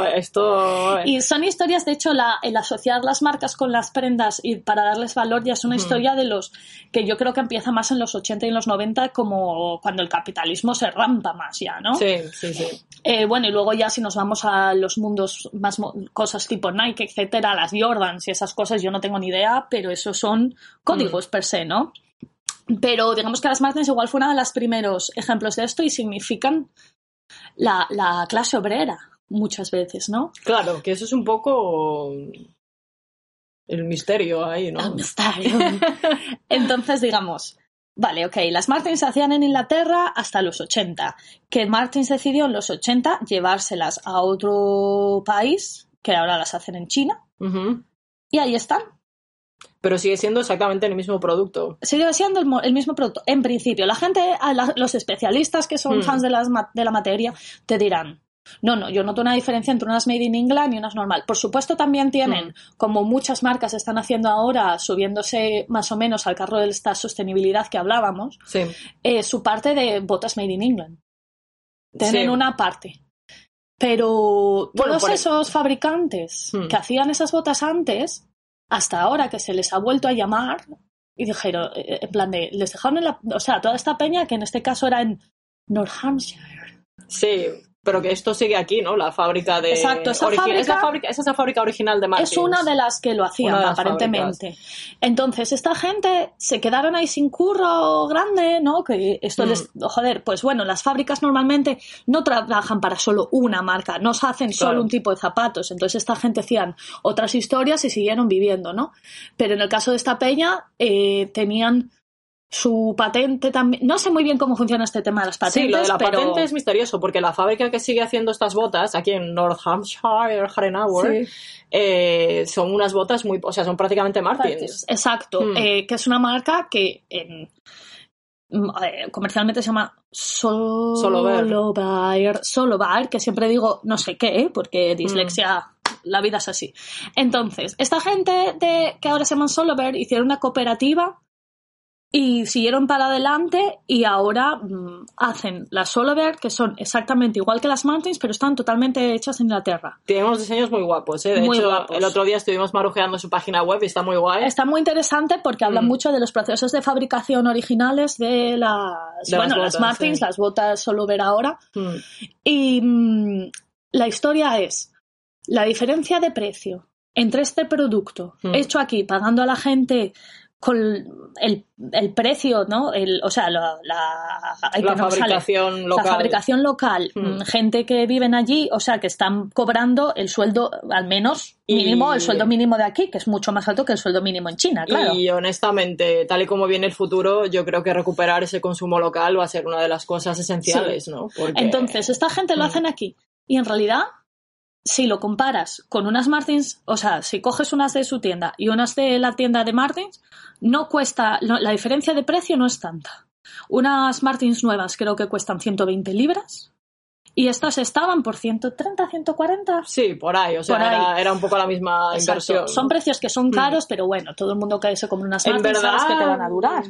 ver, esto... Y son historias, de hecho, la, el asociar las marcas con las prendas y para darles valor ya es una historia de los que yo creo que empieza más en los 80 y en los 90 como cuando el capitalismo se rampa más ya, ¿no? Sí, sí, sí. Eh, bueno, y luego ya si nos vamos a los mundos más cosas tipo Nike, etcétera, las Jordans y esas cosas, yo no tengo ni idea, pero esos son códigos per se, ¿no? Pero digamos que las Martens igual fue uno de los primeros ejemplos de esto y significan la, la clase obrera muchas veces, ¿no? Claro, que eso es un poco el misterio ahí, ¿no? El misterio. [laughs] Entonces, digamos, vale, ok, las Martins se hacían en Inglaterra hasta los 80, que Martins decidió en los 80 llevárselas a otro país, que ahora las hacen en China, y ahí están. Pero sigue siendo exactamente el mismo producto. Sigue siendo el, mo- el mismo producto. En principio, la gente, la- los especialistas que son Hmm. fans de, las de la materia, te dirán, no, no, yo noto una diferencia entre unas made in England y unas normal. Por supuesto, también tienen, Hmm. como muchas marcas están haciendo ahora, subiéndose más o menos al carro de esta sostenibilidad que hablábamos, Sí. eh, su parte de botas made in England. Tienen Sí. una parte. Pero Bueno, todos por- esos fabricantes Hmm. que hacían esas botas antes, hasta ahora que se les ha vuelto a llamar, y dijeron, eh, en plan de, les dejaron en la, o sea, toda esta peña, que en este caso era en North Hampshire. Sí, pero que esto sigue aquí, ¿no? La fábrica de... Exacto, esa fábrica- es la fábrica- esa es la fábrica original de Martins. Es una de las que lo hacían, aparentemente. Entonces, esta gente se quedaron ahí sin curro grande, ¿no? Que esto Mm. les. Joder, pues bueno, las fábricas normalmente no trabajan para solo una marca, no se hacen solo un tipo de zapatos. Entonces, esta gente hacían otras historias y siguieron viviendo, ¿no? Pero en el caso de esta peña, eh, tenían su patente también. No sé muy bien cómo funciona este tema de las patentes. Sí, lo de la pero... patente es misterioso, porque la fábrica que sigue haciendo estas botas, aquí en North Hampshire, Harrenhauer, Sí. eh, son unas botas muy... O sea, son prácticamente Martins. Exacto, Hmm. eh, que es una marca que mm, eh, comercialmente se llama Solover. Solover, Solover, que siempre digo no sé qué, porque dislexia, la vida es así. Entonces, esta gente de, que ahora se llaman Solover hicieron una cooperativa y siguieron para adelante y ahora mm, hacen las Solover, que son exactamente igual que las Martins, pero están totalmente hechas en Inglaterra. Tiene unos diseños muy guapos, ¿eh? De Muy hecho, guapos. el otro día estuvimos marujeando su página web y está muy guay. Está muy interesante porque habla Mm. mucho de los procesos de fabricación originales de las, De bueno, las Martins, sí. las botas solo ver ahora. Mm. Y la historia es la diferencia de precio entre este producto Mm. hecho aquí, pagando a la gente con el, el precio, ¿no? El, o sea, la, la, La que sale. fabricación local. La fabricación local, Mm. gente que viven allí, o sea, que están cobrando el sueldo, al menos Y- mínimo, el sueldo mínimo de aquí, que es mucho más alto que el sueldo mínimo en China, claro. Y honestamente, tal y como viene el futuro, yo creo que recuperar ese consumo local va a ser una de las cosas esenciales, ¿no? Porque- Entonces, esta gente lo Mm. hacen aquí. Y en realidad, si lo comparas con unas Martins, o sea, si coges unas de su tienda y unas de la tienda de Martins, no cuesta, no- la diferencia de precio no es tanta. Unas Martins nuevas creo que cuestan 120 libras y estas estaban por 130, 140. Sí, por ahí, o sea, ahí. Era, era un poco la misma Exacto. inversión. Son precios que son Mm. caros, pero bueno, todo el mundo que se come unas Martins verdad, sabes que te van a durar.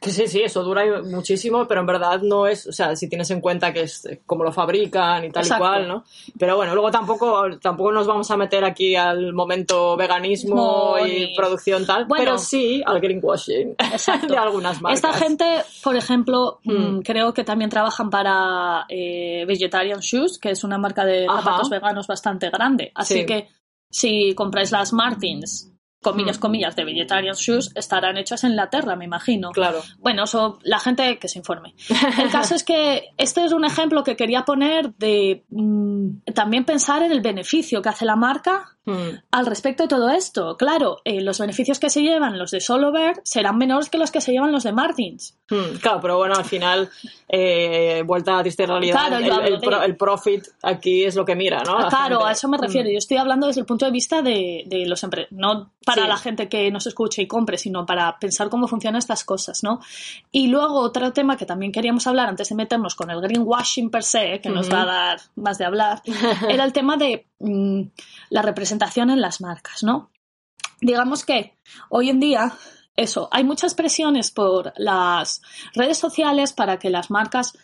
Que sí, sí, eso dura muchísimo, pero en verdad no es, o sea, si tienes en cuenta que es eh, como lo fabrican y tal Exacto. y cual, ¿no? Pero bueno, luego tampoco, tampoco nos vamos a meter aquí al momento veganismo No, y ni- producción tal, Bueno. pero sí al greenwashing [laughs] Exacto. de algunas marcas. Esta gente, por ejemplo, Mm. mm, creo que también trabajan para eh, Vegetarian Shoes, que es una marca de Ajá. zapatos veganos bastante grande. Así Sí. que si compráis las Martins, comillas, Mm. comillas, de Vegetarian Shoes, estarán hechas en Inglaterra, me imagino. Claro. Bueno, eso, la gente que se informe. [laughs] El caso es que este es un ejemplo que quería poner de mm, también pensar en el beneficio que hace la marca Mm. al respecto de todo esto. Claro, eh, los beneficios que se llevan los de Solover serán menores que los que se llevan los de Martins. Mm, Claro, pero bueno, al final, eh, vuelta a la triste realidad, Claro, el, el de- el profit aquí es lo que mira, ¿no? La claro, gente. a eso me refiero. Mm. Yo estoy hablando desde el punto de vista de, de los empre no para Sí. la gente que nos escuche y compre, sino para pensar cómo funcionan estas cosas, ¿no? Y luego otro tema que también queríamos hablar antes de meternos con el greenwashing per se, que nos va a dar más de hablar, era el tema de mm, la representación en las marcas, ¿no? Digamos que hoy en día eso, hay muchas presiones por las redes sociales para que las marcas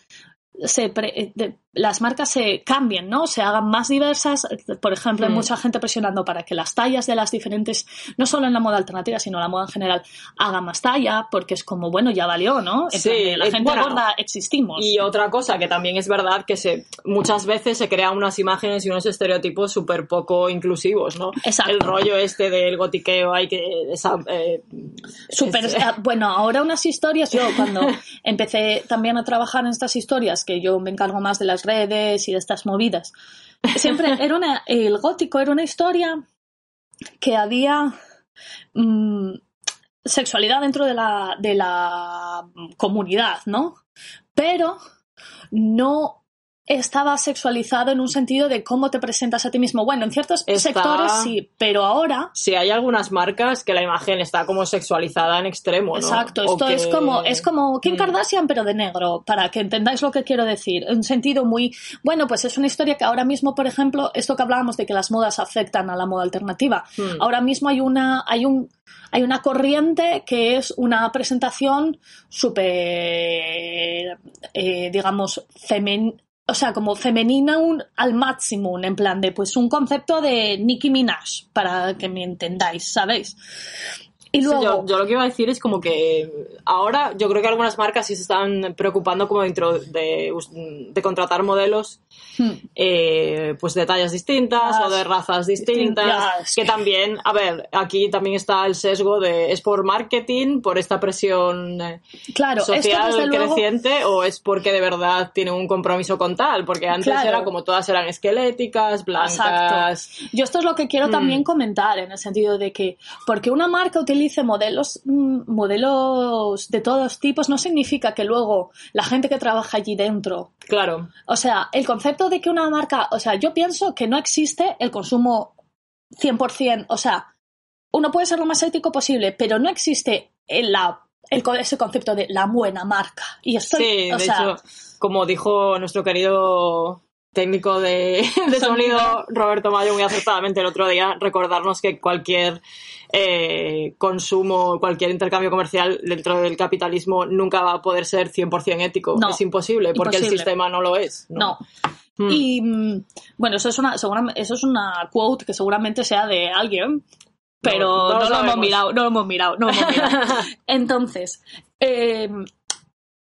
se pre- eh, de- las marcas se cambien, ¿no? Se hagan más diversas. Por ejemplo, hay Mm. mucha gente presionando para que las tallas de las diferentes, no solo en la moda alternativa, sino en la moda en general, hagan más talla, porque es como, bueno, ya valió, ¿no? En Sí, plan la eh, gente bueno, gorda existimos. Y otra cosa que también es verdad que se muchas veces se crean unas imágenes y unos estereotipos súper poco inclusivos, ¿no? Exacto. El rollo este del gotiqueo hay que esa, eh, es- ah, bueno, ahora unas historias, yo cuando [laughs] empecé también a trabajar en estas historias, que yo me encargo más de las redes y de estas movidas, siempre [laughs] era una, el gótico era una historia que había mm, sexualidad dentro de la, de la comunidad, ¿no? Pero no estaba sexualizado en un sentido de cómo te presentas a ti mismo. Bueno, en ciertos Está- sectores sí, pero ahora Sí, hay algunas marcas que la imagen está como sexualizada en extremo, ¿no? Exacto, esto es como es como Kim Mm. Kardashian pero de negro, para que entendáis lo que quiero decir. En un sentido muy bueno, pues es una historia que ahora mismo, por ejemplo, esto que hablábamos de que las modas afectan a la moda alternativa. Mm. Ahora mismo hay una hay un hay una corriente que es una presentación súper eh, digamos femen o sea, como femenina un, al máximo, en plan de pues un concepto de Nicki Minaj, para que me entendáis, ¿sabéis? Y Sí, luego, yo, yo lo que iba a decir es como que ahora yo creo que algunas marcas sí se están preocupando como dentro de, de contratar modelos Hmm. eh, pues de tallas distintas Yes. o de razas distintas Yes. que también a ver aquí también está el sesgo de es por marketing por esta presión eh, claro, esto social luego, creciente o es porque de verdad tiene un compromiso con tal porque antes Claro. era como todas eran esqueléticas blancas Yo esto es lo que quiero Mm. también comentar, en el sentido de que porque una marca utilice modelos, mm, modelos de todos tipos no significa que luego la gente que trabaja allí dentro, claro o sea, el concepto de que una marca, o sea, yo pienso que no existe el consumo 100%, o sea, uno puede ser lo más ético posible, pero no existe el, la, el, ese concepto de la buena marca. Y estoy, Sí, o de sea, hecho, como dijo nuestro querido técnico de, [laughs] de sonido, Sonido. Roberto Mayo, muy acertadamente el otro día, recordarnos que cualquier eh, consumo, cualquier intercambio comercial dentro del capitalismo nunca va a poder ser 100% ético. No, es imposible, porque el sistema no lo es. no. Mm. Y mm, bueno, eso es una, eso es una quote que seguramente sea de alguien, pero No, lo lo mirado, no lo hemos mirado, no lo hemos mirado. [laughs] Entonces, eh,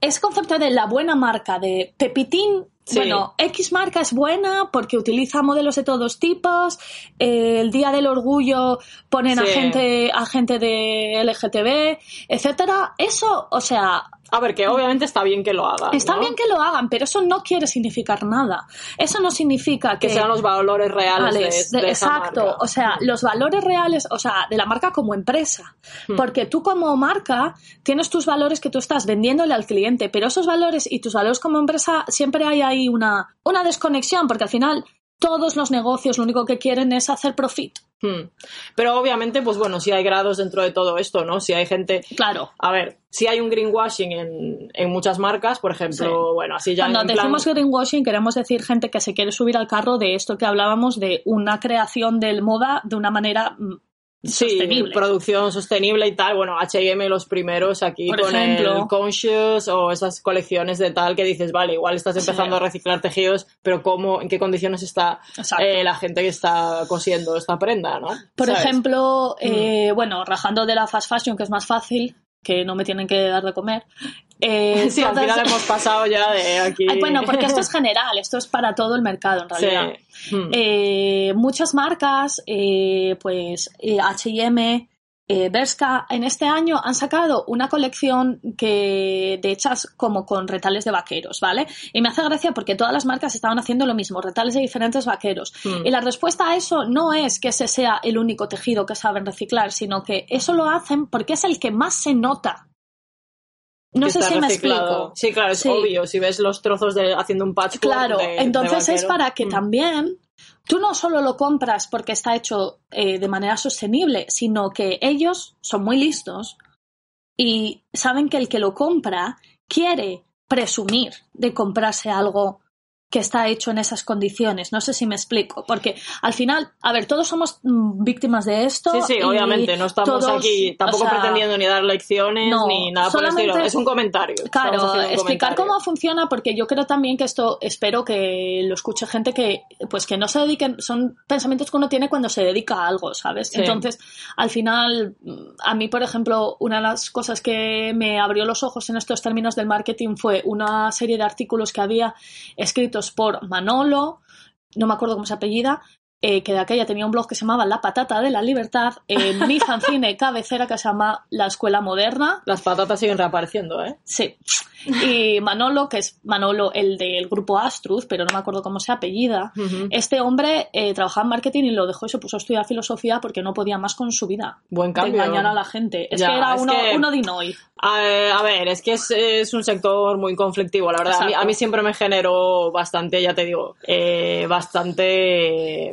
ese concepto de la buena marca, de Pepitín, Sí. bueno, X marca es buena porque utiliza modelos de todos tipos, eh, el Día del Orgullo ponen a gente, a gente de LGTB, etcétera. Eso, o sea, A ver, que obviamente está bien que lo hagan. Está ¿no? bien que lo hagan, pero eso no quiere significar nada. Eso no significa que, que sean los valores reales de- esa exacto, marca. o sea, los valores reales, o sea, de la marca como empresa. Hmm. Porque tú como marca tienes tus valores que tú estás vendiéndole al cliente, pero esos valores y tus valores como empresa siempre hay ahí una, una desconexión, porque al final todos los negocios lo único que quieren es hacer profit. Hmm. Pero obviamente, pues bueno, sí hay grados dentro de todo esto, ¿no? Si hay gente Claro. A ver, si hay un greenwashing en, en muchas marcas, por ejemplo, bueno, así ya Cuando plan- decimos greenwashing queremos decir gente que se quiere subir al carro de esto que hablábamos de una creación del moda de una manera mm, sí, sostenible. producción sostenible y tal, bueno, H&M los primeros aquí Por con ejemplo. el Conscious o esas colecciones de tal que dices, vale, igual estás empezando Sí. a reciclar tejidos, pero cómo, en qué condiciones está eh, la gente que está cosiendo esta prenda, ¿no? Por ¿Sabes? Mm. ejemplo, eh, bueno, rajando de la fast fashion, que es más fácil, que no me tienen que dar de comer. Eh, [laughs] Sí, al final hemos pasado ya de [laughs] aquí. Ay, bueno, porque esto es general, esto es para todo el mercado en realidad. Sí. Hmm. Eh, muchas marcas, eh, pues H&M, Bershka, en este año han sacado una colección que de hechas como con retales de vaqueros, ¿vale? Y me hace gracia porque todas las marcas estaban haciendo lo mismo, retales de diferentes vaqueros. Hmm. Y la respuesta a eso no es que ese sea el único tejido que saben reciclar, sino que eso lo hacen porque es el que más se nota. No sé si me explico. Sí, claro, es Sí. obvio. Si ves los trozos de haciendo un patchwork Claro, de- de entonces es para que Mm. también tú no solo lo compras porque está hecho eh, de manera sostenible, sino que ellos son muy listos y saben que el que lo compra quiere presumir de comprarse algo que está hecho en esas condiciones. No sé si me explico, porque al final, a ver, todos somos mm, víctimas de esto. Sí, sí, y obviamente, no estamos todos, aquí tampoco o sea, pretendiendo ni dar lecciones no, ni nada por el estilo. Es un comentario. Claro, un explicar comentario. cómo funciona, porque yo creo también que esto, espero que lo escuche gente que, pues que no se dediquen, son pensamientos que uno tiene cuando se dedica a algo, ¿sabes? Sí. Entonces, al final, a mí, por ejemplo, una de las cosas que me abrió los ojos en estos términos del marketing fue una serie de artículos que había escritos por Manolo, no me acuerdo cómo se apellida, eh, que de aquella tenía un blog que se llamaba La Patata de la Libertad, en [laughs] mi fanzine cabecera que se llama La Escuela Moderna, Las patatas siguen reapareciendo, ¿eh? Sí. Y Manolo, que es Manolo, el del grupo Astruz, pero no me acuerdo cómo se apellida. Este hombre eh, trabajaba en marketing y lo dejó y se puso a estudiar filosofía porque no podía más con su vida. Buen De engañar a la gente. Es Ya, que era es uno, que- uno dinoy. A, a ver, es que es, es un sector muy conflictivo, la verdad. A mí, a mí siempre me generó bastante, ya te digo, eh, bastante,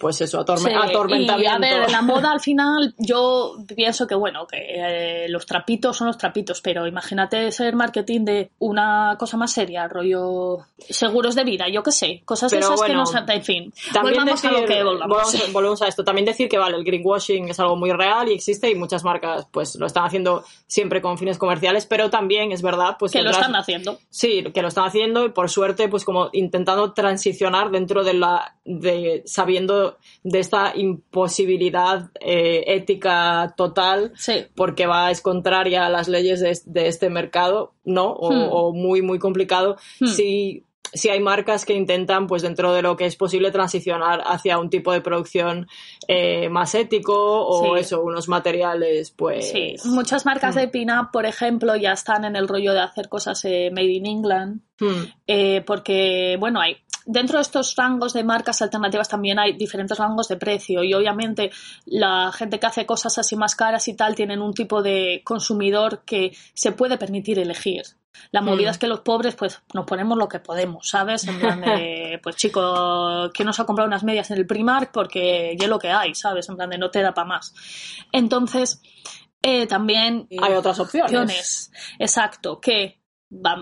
pues eso, atorme- Sí, atormentamiento. Y a ver, la [laughs] moda al final, yo pienso que bueno, que eh, los trapitos son los trapitos, pero imagínate ser marketing de una cosa más seria, rollo seguros de vida, yo qué sé, cosas de Pero esas que bueno, no en fin. También volvamos decir, a lo que volvamos. volvemos a esto. También decir que vale, el greenwashing es algo muy real y existe y muchas marcas pues lo están haciendo siempre con fines comerciales, pero también es verdad pues que lo están haciendo. Sí, que lo están haciendo y por suerte, pues como intentando transicionar dentro de la, de sabiendo de esta imposibilidad eh, ética total, Sí. porque va es contraria a las leyes de, es- de este mercado, ¿no? O, Hmm. o muy, muy complicado. Hmm. Si, si hay marcas que intentan, pues dentro de lo que es posible, transicionar hacia un tipo de producción eh, más ético o Sí. eso, unos materiales, pues. Sí, muchas marcas de pin-up, por ejemplo, ya están en el rollo de hacer cosas eh, made in England, Hmm. eh, porque, bueno, hay dentro de estos rangos de marcas alternativas también hay diferentes rangos de precio y obviamente la gente que hace cosas así más caras y tal tienen un tipo de consumidor que se puede permitir elegir. La movida Mm. es que los pobres, pues, nos ponemos lo que podemos, ¿sabes? En plan de, [laughs] pues, chico, ¿quién nos ha comprado unas medias en el Primark? Porque ya lo que hay, ¿sabes? En plan de no te da para más. Entonces, eh, también Hay otras opciones. opciones. Exacto, que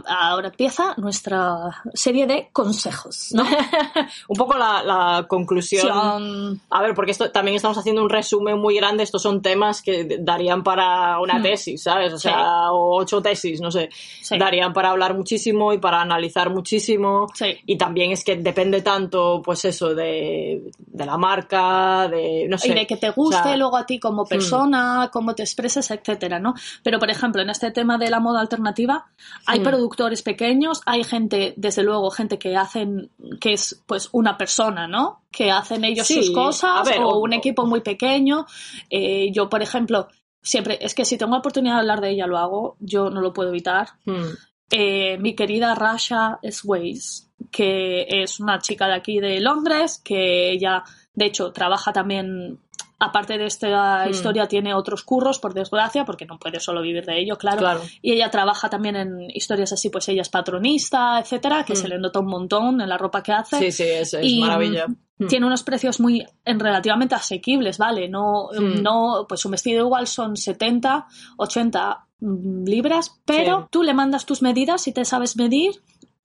ahora empieza nuestra serie de consejos, ¿no? [laughs] un poco la, la conclusión. A ver, porque esto también estamos haciendo un resumen muy grande. Estos son temas que darían para una Hmm. tesis, ¿sabes? O Sí. sea, o ocho tesis, no sé. Sí. Darían para hablar muchísimo y para analizar muchísimo. Sí. Y también es que depende tanto, pues eso, de, de la marca, de, no sé. y de que te guste O sea, luego a ti como persona, cómo te expreses, etcétera, ¿no? Pero por ejemplo, en este tema de la moda alternativa, hay Hmm. productores pequeños, hay gente, desde luego, gente que hacen, que es pues una persona, ¿no? Que hacen ellos Sí, sus cosas, ver, o o- un equipo muy pequeño. Eh, yo, por ejemplo, siempre, es que si tengo la oportunidad de hablar de ella, lo hago, yo no lo puedo evitar. hmm. eh, mi querida Rasha Sways, que es una chica de aquí de Londres, que ella, de hecho, trabaja también, aparte de esta Hmm. historia, tiene otros curros, por desgracia, porque no puede solo vivir de ello, claro. Claro. Y ella trabaja también en historias así, pues ella es patronista, etcétera, que Hmm. se le nota un montón en la ropa que hace. Sí, sí, es, es Y, maravilla. mm, Tiene unos precios muy en relativamente asequibles, ¿vale? No, Hmm. no, pues un vestido igual son 70, 80 mm, libras, pero Sí. tú le mandas tus medidas si te sabes medir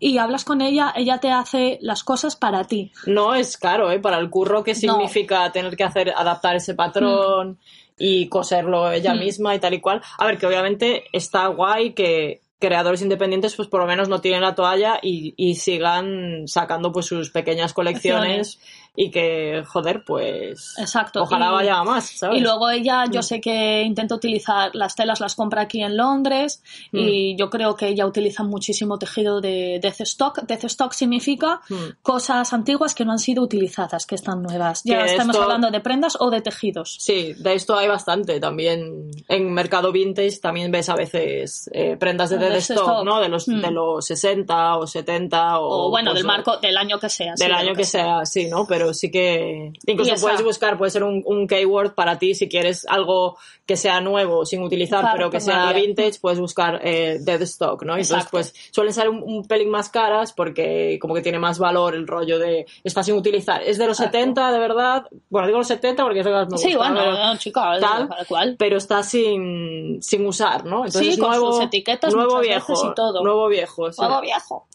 y hablas con ella, ella te hace las cosas para ti. No es caro, ¿eh? Para el curro que No. significa tener que hacer, adaptar ese patrón y coserlo ella Mm. misma y tal y cual. A ver, que obviamente está guay que creadores independientes pues por lo menos no tienen la toalla y, y sigan sacando pues sus pequeñas colecciones y que, joder, pues Exacto. ojalá Y- vaya más, ¿sabes? Y luego ella, yo Mm. sé que intenta utilizar las telas, las compra aquí en Londres Mm. y yo creo que ella utiliza muchísimo tejido de death stock. Death stock significa Mm. cosas antiguas que no han sido utilizadas, que están nuevas. Ya Que estamos esto- hablando de prendas o de tejidos. Sí, de esto hay bastante también. En mercado vintage también ves a veces eh, prendas de De dead ese stock, stock. ¿no? De los, Mm. de los 60 o 70 o... O, bueno, pues, del marco, del año que sea. del de año que sea, sí, ¿no? Pero pero sí que incluso puedes buscar, puede ser un, un keyword para ti si quieres algo que sea nuevo sin utilizar, Utilizar pero que sea vintage, puedes buscar eh, dead stock, ¿no? Entonces, Exacto. pues suelen ser un, un pelín más caras porque como que tiene más valor el rollo de está sin utilizar. Es de los Exacto. 70, de verdad. Bueno, digo los 70 porque es lo que más me Sí, gusta, bueno, pero- no, chica, tal, cual. pero está sin, sin usar, ¿no? Entonces Sí, con nuevo, sus etiquetas nuevo viejo, y todo. nuevo viejo, sí. Todo viejo.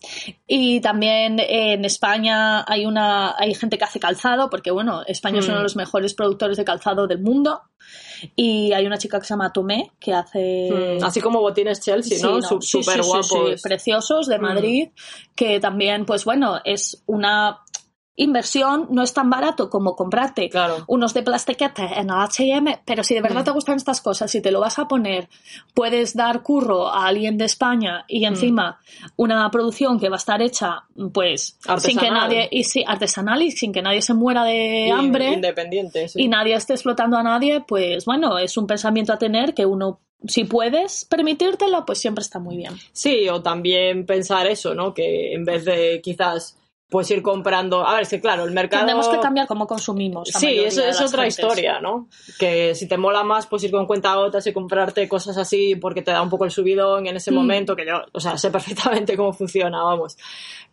Y también en España hay una hay gente que hace calzado, porque bueno, España es Hmm. uno de los mejores productores de calzado del mundo. Y hay una chica que se llama Tomé, que hace Mm, Así como botines Chelsea, Sí, ¿no? Súper sí, sí, sí, guapos. preciosos de Mm. Madrid, que también, pues bueno, es una inversión, no es tan barato como comprarte Claro. unos de plastiquete en H&M, pero si de verdad Mm. te gustan estas cosas, si te lo vas a poner, puedes dar curro a alguien de España y Mm. encima una producción que va a estar hecha, pues, sin que Artesanal. nadie, y sí, artesanal y sin que nadie se muera de Y- hambre Independiente, sí. y nadie esté explotando a nadie, pues bueno, es un pensamiento a tener que uno, si puedes permitírtelo, pues siempre está muy bien. Sí, o también pensar eso, ¿no? Que en vez de quizás pues ir comprando. A ver, es que claro, el mercado. Tenemos que cambiar cómo consumimos. Sí, eso es otra gentes. historia, ¿no? Que si te mola más, pues ir con cuentagotas y comprarte cosas así porque te da un poco el subidón en ese Mm. momento, que yo, o sea, sé [laughs] perfectamente cómo funciona, vamos.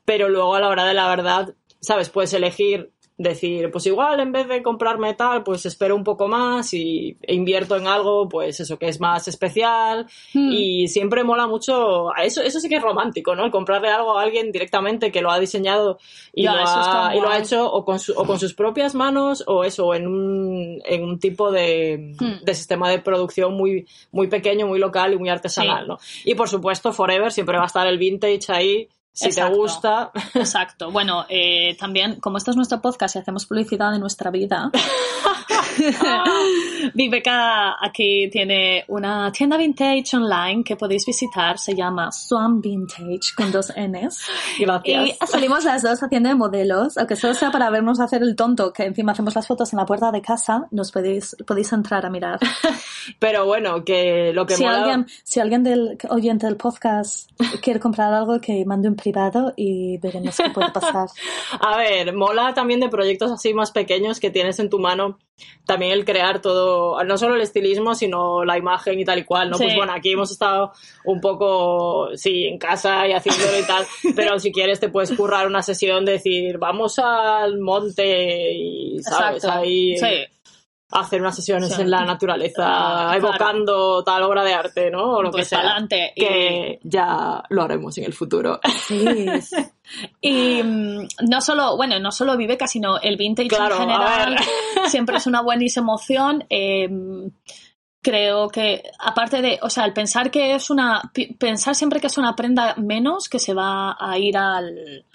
Pero luego a la hora de la verdad, ¿sabes? Puedes elegir decir, pues igual en vez de comprarme tal, pues espero un poco más y e invierto en algo, pues eso que es más especial Mm. y siempre mola mucho, eso, eso sí que es romántico, ¿no? El comprarle algo a alguien directamente que lo ha diseñado y, Ya, lo, ha, y lo ha hecho o con, su- o con sus propias manos o eso, en un, en un tipo de, Hmm. de sistema de producción muy, muy pequeño, muy local y muy artesanal, Sí. ¿no? Y por supuesto, Forever siempre va a estar el vintage ahí. Si Exacto. te gusta, Exacto. Bueno, eh, también, como este es nuestro podcast y hacemos publicidad de nuestra vida, [laughs] Viveca aquí tiene una tienda vintage online que podéis visitar. Se llama Swan Vintage con dos Ns. [laughs] gracias. Y salimos las dos haciendo de modelos, aunque solo sea para vernos hacer el tonto, que encima hacemos las fotos en la puerta de casa, nos podéis, podéis entrar a mirar. [laughs] Pero bueno, que lo que Si mola... alguien, si alguien del oyente del podcast quiere comprar algo, que mande un privado y veremos qué puede pasar. [laughs] A ver, mola también de proyectos así más pequeños que tienes en tu mano, también el crear todo, no solo el estilismo, sino la imagen y tal y cual, ¿no? Sí. Pues bueno, aquí hemos estado un poco, sí, en casa y haciéndolo y tal, [laughs] pero si quieres te puedes currar una sesión de decir, vamos al monte y, ¿sabes? Exacto. Ahí Sí. Hacer unas sesiones en la naturaleza, [laughs] claro. evocando tal obra de arte, ¿no? O lo Pues que sea. Y- Que ya lo haremos en el futuro. Sí. [laughs] Y mm, no solo, bueno, no solo Viveca, sino el vintage Claro, en general [laughs] siempre es una buenísima emoción. Eh, creo que, aparte de, o sea, el pensar que es una, pensar siempre que es una prenda menos que se va a ir al,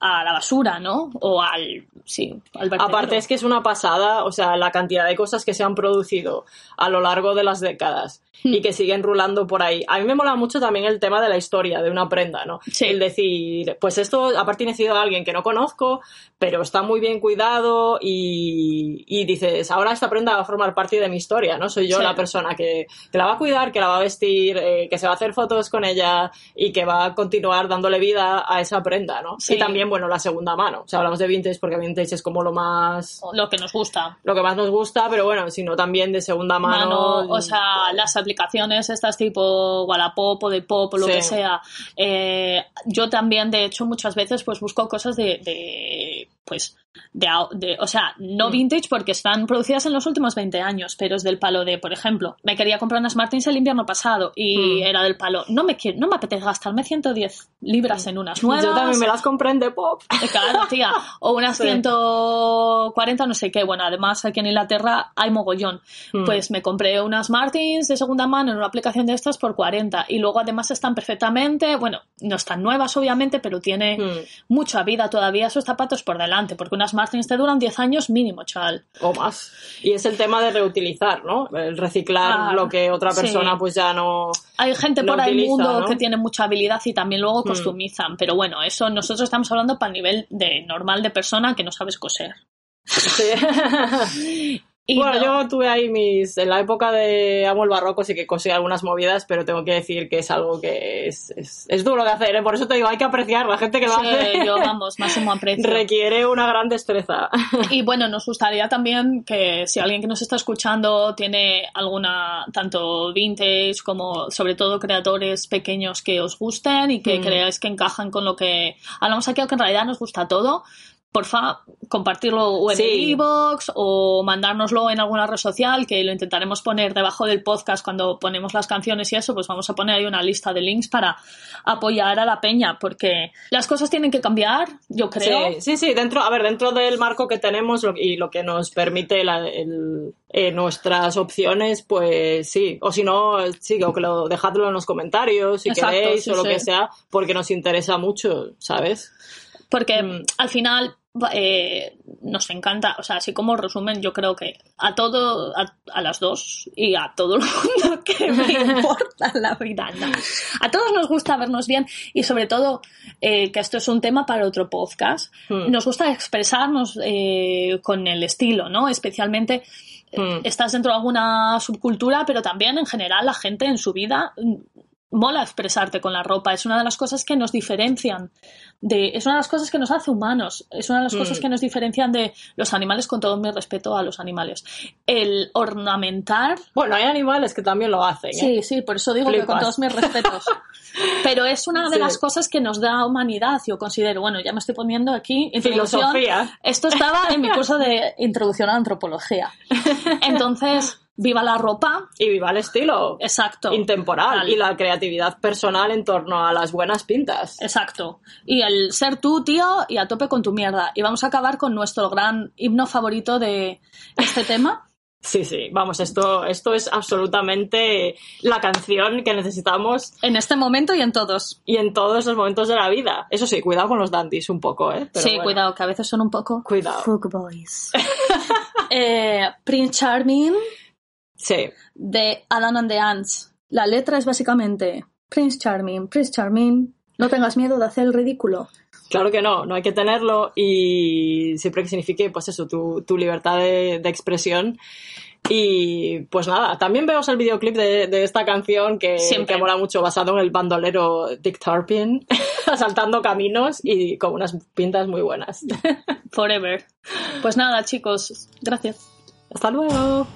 a la basura, ¿no? O al, sí, al. Aparte es que es una pasada, o sea, la cantidad de cosas que se han producido a lo largo de las décadas. [laughs] y que siguen rulando por ahí. A mí me mola mucho también el tema de la historia de una prenda, ¿no? Sí. El decir, pues esto ha pertenecido a alguien que no conozco, pero está muy bien cuidado y, y dices, ahora esta prenda va a formar parte de mi historia, ¿no? Soy yo Sí. la persona que, que la va a cuidar, que la va a vestir, eh, que se va a hacer fotos con ella y que va a continuar dándole vida a esa prenda, ¿no? Sí. Y también, bueno, la segunda mano. O sea, hablamos de vintage porque vintage es como lo más Lo que nos gusta. lo que más nos gusta, pero bueno, sino también de segunda mano. mano, o sea, las aplicaciones estas tipo Wallapop o de Pop o lo Sí. que sea. Eh, yo también, de hecho, muchas veces pues busco cosas de, de pues, de, de- o sea, no Mm. vintage porque están producidas en los últimos 20 años, pero es del palo de, por ejemplo, me quería comprar unas Martins el invierno pasado y Mm. era del palo, no me quiero, no me apetece gastarme 110 libras en unas nuevas. Yo también me las compré en Depop. Eh, Claro, tía. O unas Sí. 140, no sé qué. Bueno, además aquí en Inglaterra hay mogollón. Mm. Pues me compré unas Martins de segunda mano en una aplicación de estas por 40. Y luego además están perfectamente, bueno, no están nuevas obviamente, pero tiene Mm. mucha vida todavía esos zapatos por delante. Porque unas Martins te duran 10 años mínimo, chaval. O más. Y es el tema de reutilizar, ¿no? El reciclar Ah, lo que otra sí. persona pues ya no. Hay gente No por ahí utiliza, mundo ¿no? que tiene mucha habilidad y también luego customizan. Pero bueno, eso nosotros estamos hablando para el nivel de normal de persona que no sabes coser. Sí. [laughs] [laughs] Y bueno, no- yo tuve ahí mis. En la época de Amo el Barroco sí que conseguí algunas movidas, pero tengo que decir que es algo que es, es, es duro de hacer, ¿eh? Por eso te digo, hay que apreciar. La gente que lo Sí, hace yo, [laughs] vamos, máximo aprecio. requiere una gran destreza. [laughs] Y bueno, nos gustaría también que si alguien que nos está escuchando tiene alguna, tanto vintage como sobre todo creadores pequeños que os gusten y que Mm. creáis que encajan con lo que hablamos aquí, aunque en realidad nos gusta todo, porfa, compartirlo o en Sí. el iVoox o mandárnoslo en alguna red social, que lo intentaremos poner debajo del podcast cuando ponemos las canciones y eso, pues vamos a poner ahí una lista de links para apoyar a la peña, porque las cosas tienen que cambiar, yo creo. Sí, sí, sí, dentro, a ver, dentro del marco que tenemos y lo que nos permite la- el- eh, nuestras opciones, pues sí, o si no, sí, o que lo dejadlo en los comentarios si Exacto, queréis sí, o lo que sea, porque nos interesa mucho, ¿sabes? Porque Mm. al final eh, nos encanta, o sea, así como resumen, yo creo que a todo, a, a las dos y a todo el [laughs] mundo que me importa la vida, no. A todos nos gusta vernos bien y sobre todo, eh, que esto es un tema para otro podcast, Mm. nos gusta expresarnos eh, con el estilo, ¿no? Especialmente eh, Mm. estás dentro de alguna subcultura, pero también en general la gente en su vida mm, mola expresarte con la ropa. Es una de las cosas que nos diferencian de, es una de las cosas que nos hace humanos, es una de las Mm. cosas que nos diferencian de los animales, con todo mi respeto a los animales. El ornamentar, Bueno, hay animales que también lo hacen, ¿eh? sí, sí, por eso digo que con todos mis respetos. [laughs] Pero es una de Sí. las cosas que nos da humanidad, yo considero. Bueno, ya me estoy poniendo aquí. Filosofía. Esto estaba en mi curso de introducción a antropología. [laughs] Entonces, viva la ropa. Y viva el estilo Exacto. intemporal y la creatividad personal en torno a las buenas pintas. Exacto. Y el ser tú, tío, y a tope con tu mierda. Y vamos a acabar con nuestro gran himno favorito de este [laughs] tema. Sí, sí, vamos, esto, esto es absolutamente la canción que necesitamos En este momento y en todos. y en todos los momentos de la vida. Eso sí, cuidado con los dandies un poco, ¿eh? Pero sí, bueno, cuidado, que a veces son un poco... Cuidado. Fuckboys. [laughs] eh, Prince Charming Sí, de Adam and the Ants. La letra es básicamente Prince Charming, Prince Charming, no tengas miedo de hacer el ridículo. claro que no, no hay que tenerlo y siempre que signifique, pues eso, tu, tu libertad de, de expresión. Y pues nada, también vemos el videoclip de, de esta canción que, Siempre. que mola mucho, basado en el bandolero Dick Turpin, [laughs] asaltando caminos y con unas pintas muy buenas. [laughs] Forever. Pues nada, chicos, gracias. Hasta luego.